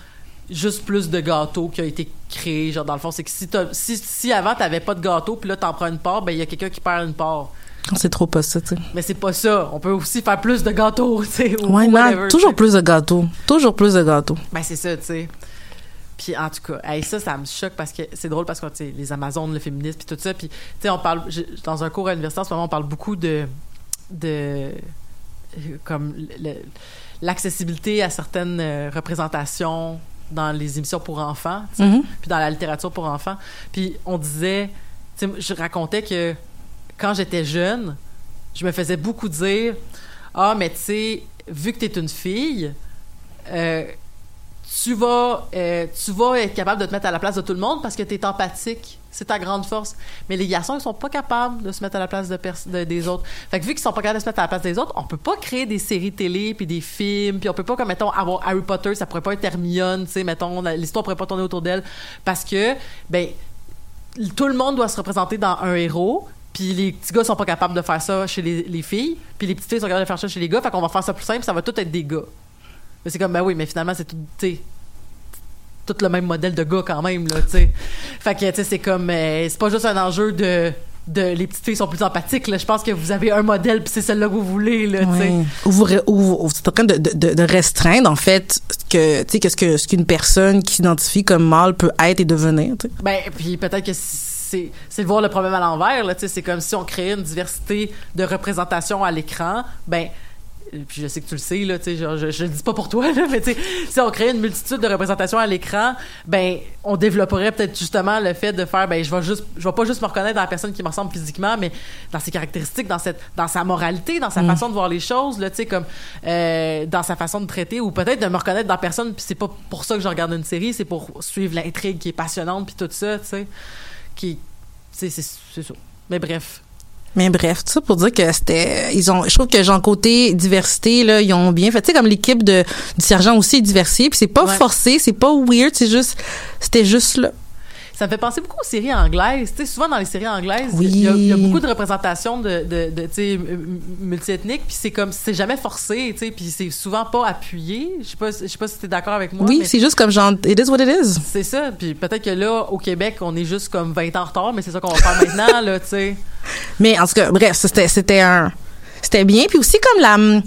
juste plus de gâteaux qui a été créé genre dans le fond c'est que si, si, si avant t'avais pas de gâteau puis là t'en prends une part ben il y a quelqu'un qui perd une part C'est trop pas ça, tu sais. mais c'est pas ça. On peut aussi faire plus de gâteaux, [laughs] tu sais. ou Ouais, non, toujours plus de gâteaux. Toujours plus de gâteaux. Ben, c'est ça, tu sais. Puis, en tout cas, hey, ça, ça me choque parce que c'est drôle parce que, les Amazones, le féminisme, puis tout ça. Puis, tu sais, on parle, dans un cours à l'université, en ce moment, on parle beaucoup de. de euh, comme le- le- l'accessibilité à certaines euh, représentations dans les émissions pour enfants, Mhm. puis dans la littérature pour enfants. Puis on disait, je racontais que quand j'étais jeune, je me faisais beaucoup dire Ah, mais tu sais, vu que tu es une fille, euh, tu vas, euh, tu vas être capable de te mettre à la place de tout le monde parce que tu es empathique. C'est ta grande force. Mais les garçons, ils sont pas capables de se mettre à la place de des autres. Fait que vu qu'ils sont pas capables de se mettre à la place des autres, on peut pas créer des séries télé puis des films puis on peut pas comme mettons avoir Harry Potter, ça pourrait pas être Hermione, tu sais, mettons l'histoire pourrait pas tourner autour d'elle parce que ben tout le monde doit se représenter dans un héros. Puis les petits gars sont pas capables de faire ça chez les, les filles. Puis les petites filles sont capables de faire ça chez les gars. Fait qu'on va faire ça plus simple, ça va tout être des gars. Mais c'est comme, ben oui, mais finalement, c'est tout, tu tout le même modèle de gars quand même, là, tu sais. Fait que, tu sais, c'est comme, euh, c'est pas juste un enjeu de de les petites filles sont plus empathiques. Là. Je pense que vous avez un modèle, puis c'est celle-là que vous voulez. Là, tu sais. Ou vous, êtes en train de, de, de restreindre, en fait, que, tu sais, qu'est-ce que, ce qu'une personne qui s'identifie comme mâle peut être et devenir, tu sais. Ben, puis peut-être que c'est c'est de voir le problème à l'envers. là, tu sais, C'est comme si on créait une diversité de représentation à l'écran. Ben, puis je sais que tu le sais, là, genre, je, je le dis pas pour toi, [laughs] là, mais si on créait une multitude de représentations à l'écran, ben, on développerait peut-être justement le fait de faire, ben, je vais juste, je vais pas juste me reconnaître dans la personne qui me ressemble physiquement, mais dans ses caractéristiques, dans cette, dans sa moralité, dans sa façon de voir les choses, là, comme, euh, dans sa façon de traiter, ou peut-être de me reconnaître dans la personne, puis c'est pas pour ça que je regarde une série, c'est pour suivre l'intrigue qui est passionnante, puis tout ça, tu sais, qui, c'est ça. Mais bref. Mais bref, tout ça pour dire que c'était, ils ont, je trouve que genre côté diversité là, ils ont bien fait. Tu sais comme l'équipe de du sergent aussi est diversifiée, puis c'est pas Ouais. forcé, c'est pas weird, c'est juste, c'était juste là. Ça me fait penser beaucoup aux séries anglaises. Tu sais, souvent dans les séries anglaises, il Oui. y, a- il y a beaucoup de représentations de, de, de tu sais, m- m- multiethniques, puis c'est comme, c'est jamais forcé, tu sais, puis c'est souvent pas appuyé. Je sais pas, je sais pas si t'es d'accord avec moi. oui, c'est juste comme genre, it is what it is. c'est ça. Puis peut-être que là, au Québec, on est juste comme 20 ans en retard, mais c'est ça qu'on va faire maintenant, là, tu sais. [laughs] Mais en tout cas, bref, c'était, c'était un, c'était bien. Puis aussi comme la,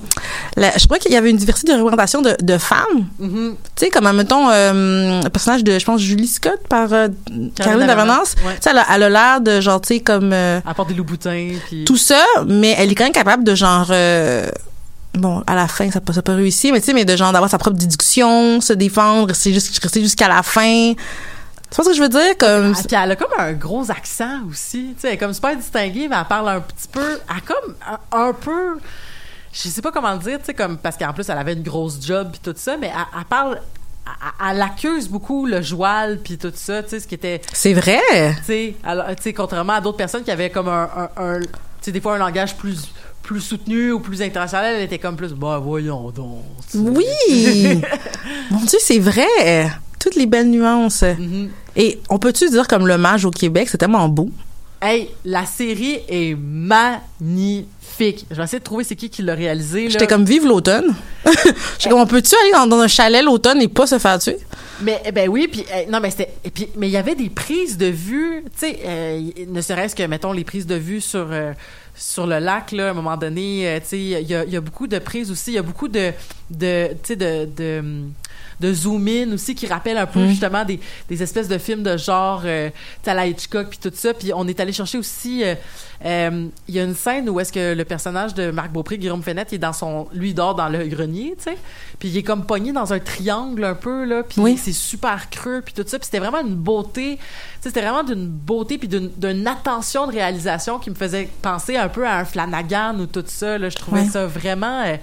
la je crois qu'il y avait une diversité de représentation de, de femmes. Mhm. Tu sais, comme, mettons, euh, le personnage de, je pense, Julie Scott par euh, Caroline Davenance. Ouais. Tu sais, elle a, elle a l'air de, genre, tu sais, comme euh, À part des loups boutins, puis... tout ça, mais elle est quand même capable de, genre, euh, bon, à la fin, ça n'a pas, pas réussi, mais tu sais, mais de, genre, d'avoir sa propre déduction, se défendre, rester, juste, rester jusqu'à la fin. Tu vois ce que je veux dire? Comme, Ah, puis elle a comme un gros accent aussi. Tu sais, elle est comme super distinguée, mais elle parle un petit peu. Elle a comme un, un peu. Je sais pas comment le dire, tu sais, comme. Parce qu'en plus, elle avait une grosse job, puis tout ça, mais elle, elle parle. Elle, elle accuse beaucoup le joual, puis tout ça, tu sais, ce qui était. c'est vrai? Tu sais, contrairement à d'autres personnes qui avaient comme un. un, un- tu sais, des fois, un langage plus plus soutenu ou plus international, elle était comme plus, bah voyons donc. Oui! [laughs] Mon Dieu, c'est vrai! Toutes les belles nuances. Mhm. Et on peut-tu dire comme le mage au Québec, c'est tellement beau? Hey, la série est magnifique. Je vais essayer de trouver c'est qui qui l'a réalisé. J'étais comme vive l'automne. [laughs] J'étais comme on peut-tu aller dans, dans un chalet l'automne et pas se faire tuer? Mais eh ben oui, puis eh, non mais c'était puis mais il y avait des prises de vue, tu sais, euh, ne serait-ce que mettons les prises de vue sur euh, sur le lac là, à un moment donné, euh, tu sais, il y a, il y a beaucoup de prises aussi, il y a beaucoup de de tu sais de, de de zoom in aussi qui rappellent un peu justement des, des espèces de films de genre euh, la Hitchcock puis tout ça. Puis on est allé chercher aussi euh, euh, il y a une scène où est-ce que le personnage de Marc Beaupré Guillaume Fenêtre il est dans son lui il dort dans le grenier tu sais. Puis il est comme pogné dans un triangle un peu là puis Oui. c'est super creux puis tout ça. Puis c'était vraiment une beauté tu sais c'était vraiment d'une beauté puis d'une attention de réalisation qui me faisait penser un peu à un Flanagan ou tout ça là. Je trouvais Ouais. ça vraiment euh,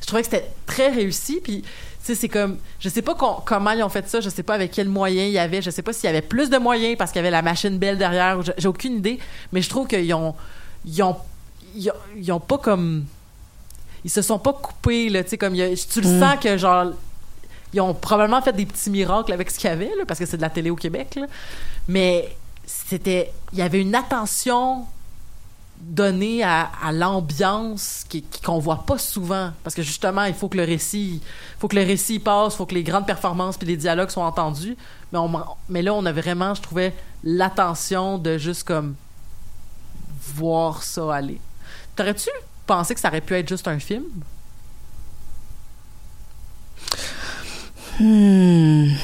je trouvais que c'était très réussi. Puis sais, c'est comme, je sais pas comment ils ont fait ça, je sais pas avec quels moyens il y avait, je sais pas s'il y avait plus de moyens parce qu'il y avait la machine belle derrière, j'ai aucune idée, mais je trouve qu'ils ont, ils ont, ils ont, ils ont pas comme, ils se sont pas coupés, là, tu sais, comme, a- tu le Mm. sens que genre, ils ont probablement fait des petits miracles avec ce qu'il y avait, là, parce que c'est de la télé au Québec, là. mais c'était, il y avait une attention donnée à, à l'ambiance qu'on voit pas souvent. Parce que justement il faut que le récit faut que le récit passe faut que les grandes performances puis les dialogues soient entendus. Mais on mais là on a vraiment je trouvais l'attention de juste comme voir ça aller. T'aurais-tu pensé que ça aurait pu être juste un film? Hmm.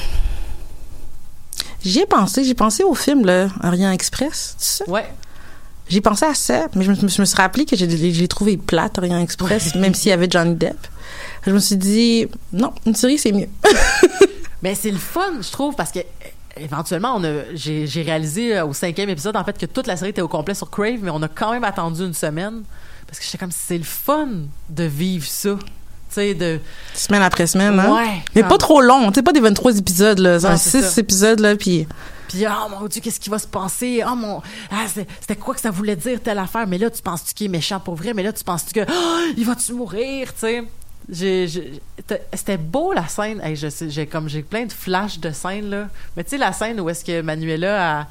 J'y ai pensé, j'ai pensé au film, là, Orient Express, tu sais. ouais J'ai pensé à ça, mais je me, je me suis rappelé que j'ai trouvé plate, Orient Express, même s'il y avait Johnny Depp. Je me suis dit, non, une série, c'est mieux. Mais [laughs] c'est le fun, je trouve, parce que euh, éventuellement, on a, j'ai, j'ai réalisé euh, au cinquième épisode en fait que toute la série était au complet sur Crave, mais on a quand même attendu une semaine parce que j'étais comme c'est le fun de vivre ça, de Semaine après semaine, hein? ouais. Mais pas trop long, tu pas des 23 épisodes, là. Genre c'est 6 ça. épisodes, là, puis... Puis oh mon dieu, qu'est-ce qui va se passer? Oh mon, ah, c'était quoi que ça voulait dire telle affaire? Mais là, tu penses-tu qu'il est méchant pour vrai? Mais là, tu penses-tu que oh, il va-tu mourir Tu sais? C'était- beau la scène. Hey, je sais, j'ai comme j'ai plein de flashs de scènes là. Mais tu sais la scène où est-ce que Manuela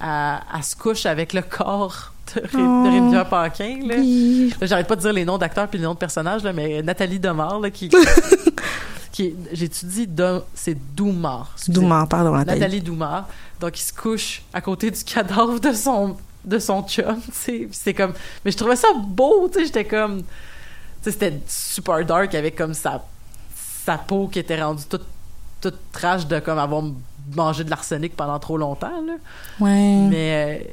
elle- elle se couche avec le corps de, Ré- de Rémi Pierre Paquin là. Oui. J'arrête pas de dire les noms d'acteurs puis les noms de personnages là, mais Nathalie Demar là, qui, [laughs] qui j'ai-tu dit c'est Doumar. Doumar, pardon, Nathalie. Nathalie Doumar. Donc, il se couche à côté du cadavre de son de son chum, tu sais. Puis c'est comme, mais je trouvais ça beau, tu sais. J'étais comme, tu sais, c'était super dark avec comme sa sa peau qui était rendue toute toute trash de comme avoir mangé de l'arsenic pendant trop longtemps, là. Ouais. Mais euh,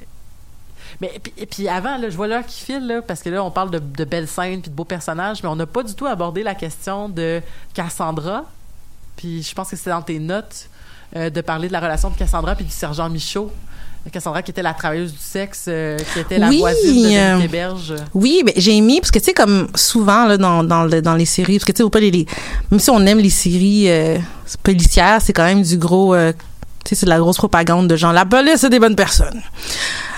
mais et puis, et puis avant, là, je vois l'heure qui file, là, parce que là, on parle de, de belles scènes puis de beaux personnages, mais on n'a pas du tout abordé la question de Cassandra. Puis je pense que c'est dans tes notes euh, de parler de la relation de Cassandra puis du sergent Michaud. Cassandra qui était la travailleuse du sexe, euh, qui était la Oui, voisine de euh, Dominique Héberge. Oui, ben, j'ai aimé parce que tu sais comme souvent là dans dans, le- dans les séries parce que tu sais pas les, les- même si on aime les séries euh, policières, c'est quand même du gros euh, tu sais c'est de la grosse propagande de genre la police c'est des bonnes personnes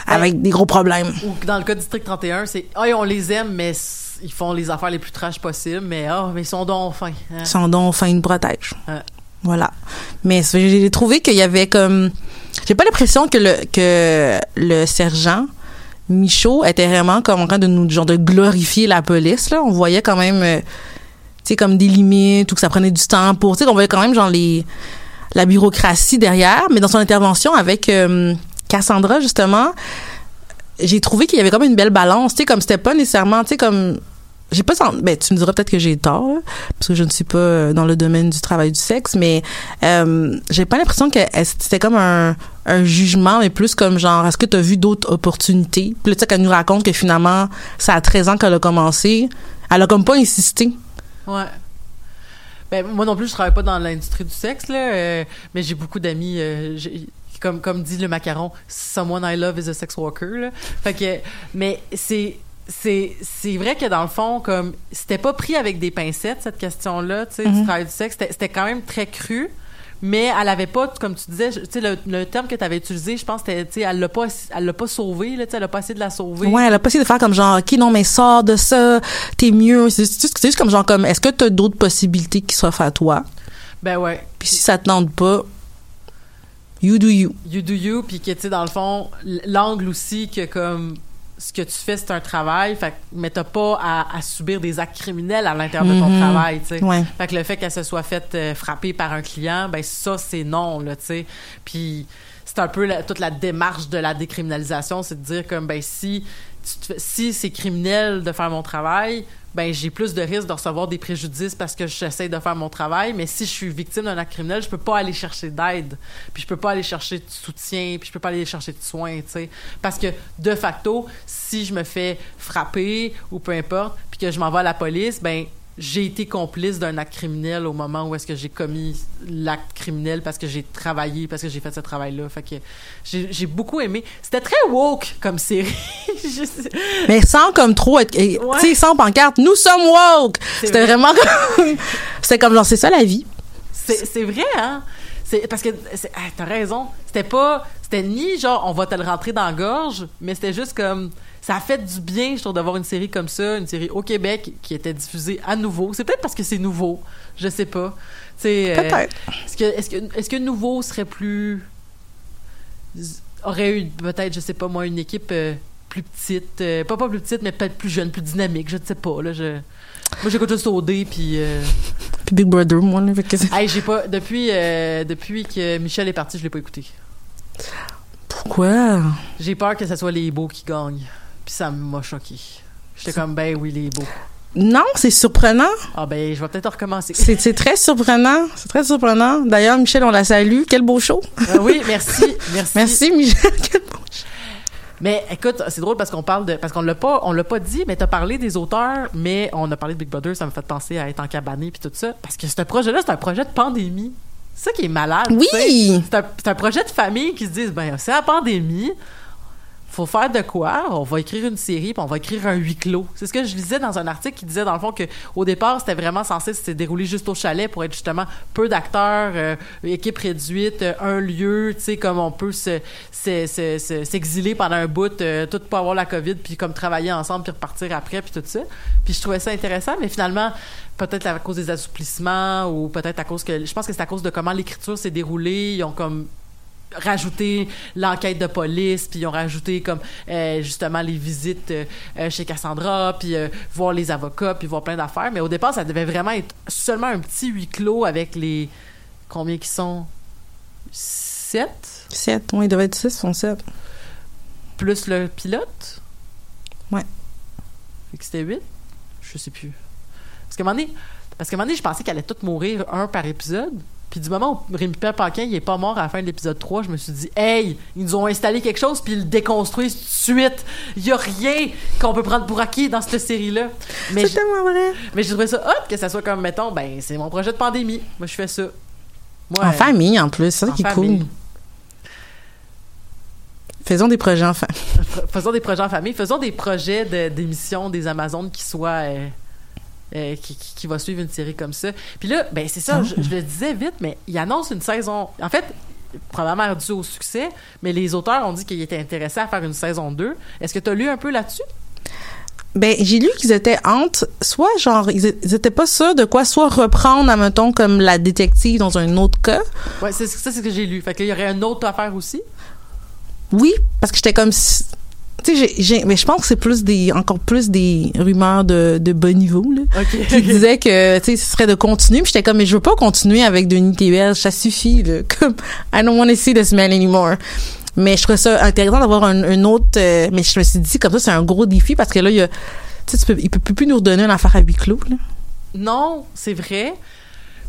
avec des gros problèmes. Ou dans le cas du District 31, c'est « Ah, on les aime, mais ils font les affaires les plus trash possibles, mais ah, mais ils sont donc fins. hein. Sans don fin une protège. Voilà. Mais j'ai trouvé qu'il y avait comme j'ai pas l'impression que le que le sergent Michaud était vraiment comme en train de nous genre de glorifier la police là, on voyait quand même euh, tu sais comme des limites ou que ça prenait du temps pour tu sais qu'on voyait quand même genre les la bureaucratie derrière, mais dans son intervention avec euh, Cassandra justement, j'ai trouvé qu'il y avait comme une belle balance, tu sais comme c'était pas nécessairement tu sais comme j'ai pas ben tu me diras peut-être que j'ai tort parce que je ne suis pas euh, dans le domaine du travail du sexe mais euh, j'ai pas l'impression que c'était comme un, jugement mais plus comme genre est-ce que tu as vu d'autres opportunités? Puis là tu sais qu'elle nous raconte que finalement ça a 13 ans qu'elle a commencé elle a comme pas insisté. Ouais. Ben, moi non plus, je travaille pas dans l'industrie du sexe, euh, mais j'ai beaucoup d'amis, euh, comme, comme dit le macaron, someone I love is a sex worker, là. Fait que, mais c'est, c'est, c'est vrai que dans le fond, comme, c'était pas pris avec des pincettes, cette question-là, tu sais, du travail du sexe. C'était, c'était quand même très cru. Mais elle avait pas, comme tu disais, tu sais, le, le terme que tu avais utilisé, je pense, tu sais, elle l'a pas, elle l'a pas sauvé, là, tu sais, elle a pas essayé de la sauver. ouais elle a pas essayé de faire comme genre ok non mais sors de ça t'es mieux c'est juste, juste comme genre comme est-ce que tu as d'autres possibilités qui s'offrent à toi? Ben ouais. puis si ça te tente pas you do you you do you puis que tu sais dans le fond l'angle aussi que comme ce que tu fais c'est un travail fait mais t'as pas à, à subir des actes criminels à l'intérieur de ton Mhm. travail tu sais Ouais. fait que le fait qu'elle se soit faite euh, frapper par un client ben ça c'est non là tu sais puis c'est un peu la- toute la démarche de la décriminalisation c'est de dire comme ben si tu te fais- si c'est criminel de faire mon travail ben j'ai plus de risques de recevoir des préjudices parce que j'essaie de faire mon travail mais si je suis victime d'un acte criminel je peux pas aller chercher d'aide. Puis je peux pas aller chercher de soutien puis je peux pas aller chercher de soins tu sais. Parce que de facto si je me fais frapper ou peu importe puis que je m'en vais à la police ben j'ai été complice d'un acte criminel au moment où est-ce que j'ai commis l'acte criminel parce que j'ai travaillé, parce que j'ai fait ce travail-là. Fait que j'ai beaucoup aimé. C'était très woke comme série. [laughs] Mais sans comme trop être, Ouais. tu sais, sans pancarte, nous sommes woke. C'était vrai. vraiment comme, [laughs] c'était comme genre, c'est ça la vie. C'est vrai, hein? C'est parce que ah, t'as raison. C'était pas, c'était ni genre on va te le rentrer dans la gorge, mais c'était juste comme ça a fait du bien, je trouve, d'avoir une série comme ça, une série au Québec qui était diffusée à nouveau. C'est peut-être parce que c'est nouveau, je sais pas. Euh, Peut-être. Est-ce que, est-ce que, est-ce que nouveau serait plus aurait eu peut-être, je sais pas moi, une équipe euh, plus petite, euh, pas pas plus petite, mais peut-être plus jeune, plus dynamique, je ne sais pas là. Je, moi j'écoute juste OD puis. Puis Big Brother, moi, là, c'est- Hey, j'ai pas depuis depuis que Michel est parti, je l'ai pas écouté. Pourquoi? J'ai peur que ce soit les beaux qui gagnent. Puis ça m'a choqué. J'étais comme ben oui les beaux. Non, c'est surprenant. Ah ben je vais peut-être recommencer. C'est c'est très surprenant. C'est très surprenant. D'ailleurs, Michel, on la salue. Quel beau show. Ah oui, merci, [laughs] merci. Merci, Michel. Quel beau show. Mais écoute, c'est drôle parce qu'on parle de parce qu'on l'a pas on l'a pas dit, mais t'as parlé des auteurs, mais on a parlé de Big Brother, ça me fait penser à être en cabané puis tout ça parce que ce projet-là, c'est un projet de pandémie. C'est ça qui est malade. Oui. tu. C'est un, c'est un projet de famille qui se disent ben c'est la pandémie. Faut faire de quoi? On va écrire une série, puis on va écrire un huis clos. C'est ce que je lisais dans un article qui disait, dans le fond, que au départ, c'était vraiment censé se dérouler juste au chalet pour être justement peu d'acteurs, euh, équipe réduite, euh, un lieu, tu sais, comme on peut se- se- se- se- s'exiler pendant un bout, euh, tout pour avoir la COVID, puis comme travailler ensemble, puis repartir après, puis tout ça. Puis je trouvais ça intéressant, mais finalement, peut-être à cause des assouplissements, ou peut-être à cause que... Je pense que c'est à cause de comment l'écriture s'est déroulée. Ils ont comme rajouté l'enquête de police, puis ils ont rajouté comme euh, justement les visites euh, euh, chez Cassandra, puis euh, voir les avocats, puis voir plein d'affaires. Mais au départ, ça devait vraiment être seulement un petit huis clos avec les combien qui sont? Sept? Sept. Oui, il devait être six, sont sept. plus le pilote? Ouais. Fait que c'était 8. Je sais plus. Parce qu'à un moment donné, parce qu'à un moment donné, je pensais qu'elle allait toutes mourir un par épisode. Puis du moment où Rémi Pierre Paquin il est pas mort à la fin de l'épisode 3, je me suis dit Hey, ils nous ont installé quelque chose puis ils le déconstruisent tout de suite. Il y a rien qu'on peut prendre pour acquis dans cette série-là. Mais C'est tellement vrai. mais je trouverais ça hot que ça soit comme mettons, ben c'est mon projet de pandémie. Moi je fais ça. Moi, En euh, famille, en plus. C'est ça en qui est famille. cool. Faisons des projets enfants. [laughs] faisons des projets en famille, faisons des projets de- d'émissions des Amazones qui soient euh, euh, qui, qui, qui va suivre une série comme ça. Puis là, ben c'est ça, je, je le disais vite, mais il annonce une saison. En fait, probablement dû au succès, mais les auteurs ont dit qu'ils étaient intéressés à faire une saison 2. Est-ce que tu as lu un peu là-dessus? Ben, j'ai lu qu'ils étaient entre, soit genre, ils, étaient pas sûrs de quoi, soit reprendre, admettons, comme la détective dans un autre cas. Ouais, c'est ça, c'est ce que j'ai lu. Fait qu'il y aurait une autre affaire aussi. Oui, parce que j'étais comme, tu sais, j'ai- mais je pense que c'est plus des, encore plus des rumeurs de, de bas niveau, là. OK. Qui [laughs] disaient que, tu sais, ce serait de continuer. Puis j'étais comme, mais je veux pas continuer avec Denis TVL, ça suffit, là. [laughs] Comme, I don't want to see this man anymore. Mais je trouvais ça intéressant d'avoir un, un autre, euh, mais je me suis dit, comme ça, c'est un gros défi parce que là, il y a, tu sais, tu peux, il peut plus nous redonner une affaire à huis clos, là. Non, c'est vrai.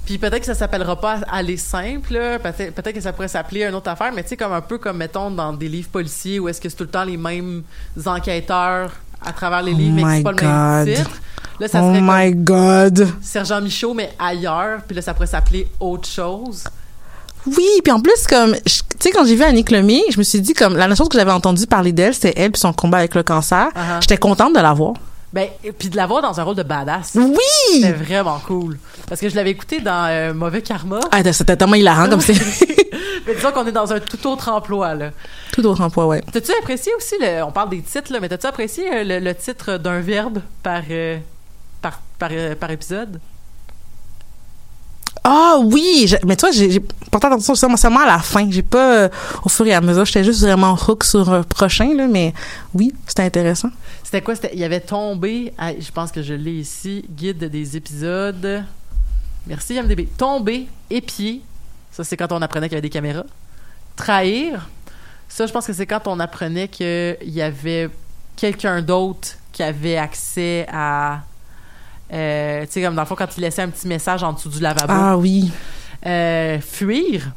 Puis peut-être que ça s'appellera pas aller simple, peut-être peut-être que ça pourrait s'appeler une autre affaire, mais tu sais comme un peu comme mettons dans des livres policiers où est-ce que c'est tout le temps les mêmes enquêteurs à travers les Oh livres, mais que my c'est pas le même titre. Là, ça oh serait my God. Sergent Michaud mais ailleurs, puis là ça pourrait s'appeler autre chose. Oui, puis en plus comme tu sais quand j'ai vu Annick Lemay, je me suis dit comme la chose que j'avais entendu parler d'elle, c'était elle puis son combat avec le cancer. Uh-huh. J'étais contente de la voir. Ben et puis de la voir dans un rôle de badass. Oui. C'était vraiment cool parce que je l'avais écouté dans euh, Mauvais Karma. Ah, c'était tellement hilarant comme c'est [laughs] mais disons qu'on est dans un tout autre emploi là. tout autre emploi, ouais. T'as-tu apprécié aussi, le, on parle des titres, là, mais t'as-tu apprécié euh, le, le titre d'un verbe par, euh, par, par, par épisode? Ah oui, je- mais toi j'ai porté attention seulement, à la fin, j'ai pas euh, au fur et à mesure, j'étais juste vraiment hook sur un prochain là, mais oui, c'était intéressant. C'était quoi? Il y avait tombé, ah, je pense que je l'ai ici, guide des épisodes. Merci MDB. Tomber, épier, ça c'est quand on apprenait qu'il y avait des caméras. Trahir, ça je pense que c'est quand on apprenait qu'il y avait quelqu'un d'autre qui avait accès à... euh, tu sais, comme dans le fond, quand il laissait un petit message en dessous du lavabo. Ah oui, Euh, fuir.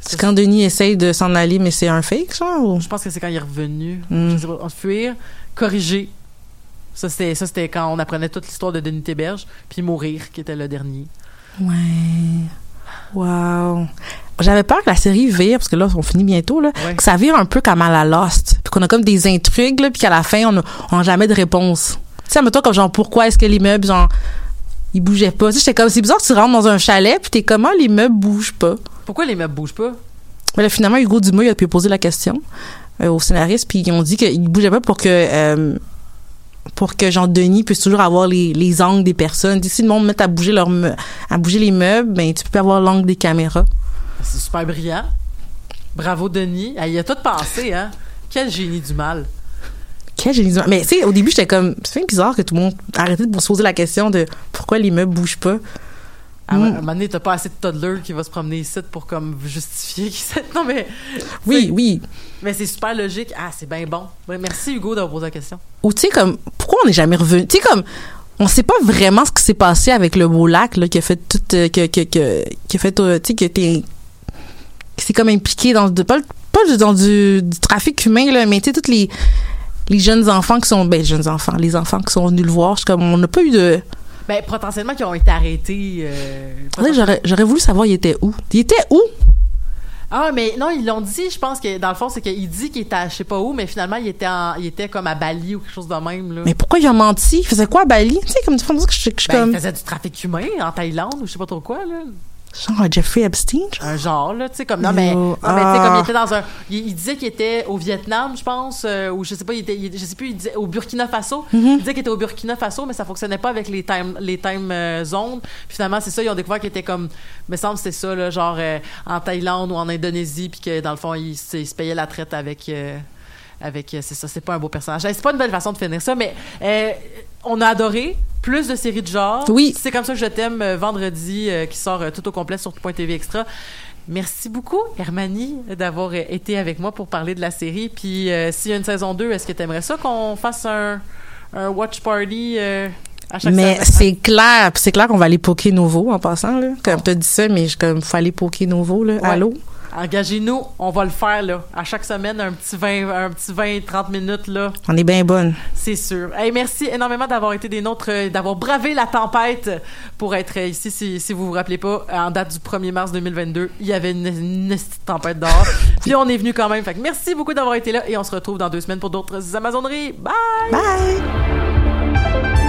c'est quand Denis essaye de s'en aller mais c'est un fake ça ou? Je pense que c'est quand il est revenu. Mm. Je sais pas. Fuir. Corriger. Ça, c'était, ça, c'était quand on apprenait toute l'histoire de Denis Théberge. Puis mourir, qui était le dernier. Ouais. Wow. J'avais peur que la série vire, parce que là, on finit bientôt, là, Ouais. que ça vire un peu comme à la Lost. Puis qu'on a comme des intrigues, là, puis qu'à la fin, on a, on a jamais de réponse. Tu sais, mettons, comme genre, pourquoi est-ce que les meubles, genre, ils bougeaient pas? Tu sais, j'étais comme, c'est bizarre, tu rentres dans un chalet, puis t'es comment les meubles bougent pas? Pourquoi les meubles bougent pas? Mais là, finalement, Hugo Dumas, il a pu poser la question euh, au scénariste, puis ils ont dit qu'ils bougeaient pas pour que, euh, pour que Jean Denis puisse toujours avoir les, les angles des personnes. Si le monde met à bouger leur à bouger les meubles, ben tu peux pas avoir l'angle des caméras. C'est super brillant. Bravo, Denis. Ah, il a tout pensé, hein? Quel génie du mal. Quel génie du- Mais tu sais, au début, j'étais comme, c'est bizarre que tout le monde arrête de se poser la question de pourquoi les meubles bougent pas. À un Mm. moment donné, t'as pas assez de toddler qui va se promener ici pour comme justifier Non, mais. Oui, oui. Mais c'est super logique. Ah, c'est bien bon. Merci, Hugo, d'avoir posé la question. Ou tu sais, comme, pourquoi on n'est jamais revenu? Tu sais, comme, on sait pas vraiment ce qui s'est passé avec le beau lac, là, qui a fait tout, euh, que, que, que, qui a fait, euh, tu sais, qui a été, qui s'est comme impliqué dans, pas, pas dans du, du trafic humain, là, mais tu sais, tous les, les jeunes enfants qui sont, ben, jeunes enfants, les enfants qui sont venus le voir, je comme, on n'a pas eu de, Ben, potentiellement, qui ont été arrêtés. euh, j'aurais, j'aurais voulu savoir, il était où? Il était où? Ah, mais non, ils l'ont dit, je pense que dans le fond, c'est qu'il dit qu'il était à je sais pas où, mais finalement, il était, en- il était comme à Bali ou quelque chose de même. Là. Mais pourquoi il a menti? Il faisait quoi à Bali? Tu sais, comme, tu penses que je, je suis Ben, comme, il faisait du trafic humain en Thaïlande ou je sais pas trop quoi, là. Genre un Jeffrey Epstein? genre? Un genre, là, tu sais, comme. Non, mais, Yo, non, mais tu sais, comme il ah. était dans un. Il, il disait qu'il était au Vietnam, je pense, euh, ou je sais pas, il était, il- je sais plus, il disait au Burkina Faso. Mm-hmm. Il disait qu'il était au Burkina Faso, mais ça fonctionnait pas avec les time, les time euh, zones. Puis finalement, c'est ça, ils ont découvert qu'il était comme. me semble que c'est ça, là, genre euh, en Thaïlande ou en Indonésie, puis que dans le fond, il, se- il se payait la traite avec. Avec euh, c'est ça, c'est pas un beau personnage. C'est pas une belle façon de finir ça, mais euh, on a adoré plus de séries de genre. Oui. C'est comme ça que je t'aime euh, vendredi euh, qui sort euh, tout au complet sur Point TV Extra. Merci beaucoup, Hermanie, d'avoir été avec moi pour parler de la série. Puis, s'il y a une saison 2, est-ce que tu aimerais ça qu'on fasse un, un watch party à chaque Mais c'est clair, c'est clair qu'on va aller poker nouveau en passant là. Comme t'as dit ça, mais je comme faut aller poker nouveau là. Ouais. Allô? Engagez-nous, on va le faire là. À chaque semaine, un petit 20, un petit 20, 30 minutes là. On est bien bonne. C'est sûr. Hey, merci énormément d'avoir été des nôtres, euh, d'avoir bravé la tempête pour être ici. Si, si vous vous rappelez pas, en date du 1er mars 2022, il y avait une, une petite tempête dehors. [laughs] Puis on est venu quand même. Fait que merci beaucoup d'avoir été là et on se retrouve dans deux semaines pour d'autres Amazoneries. Bye! Bye.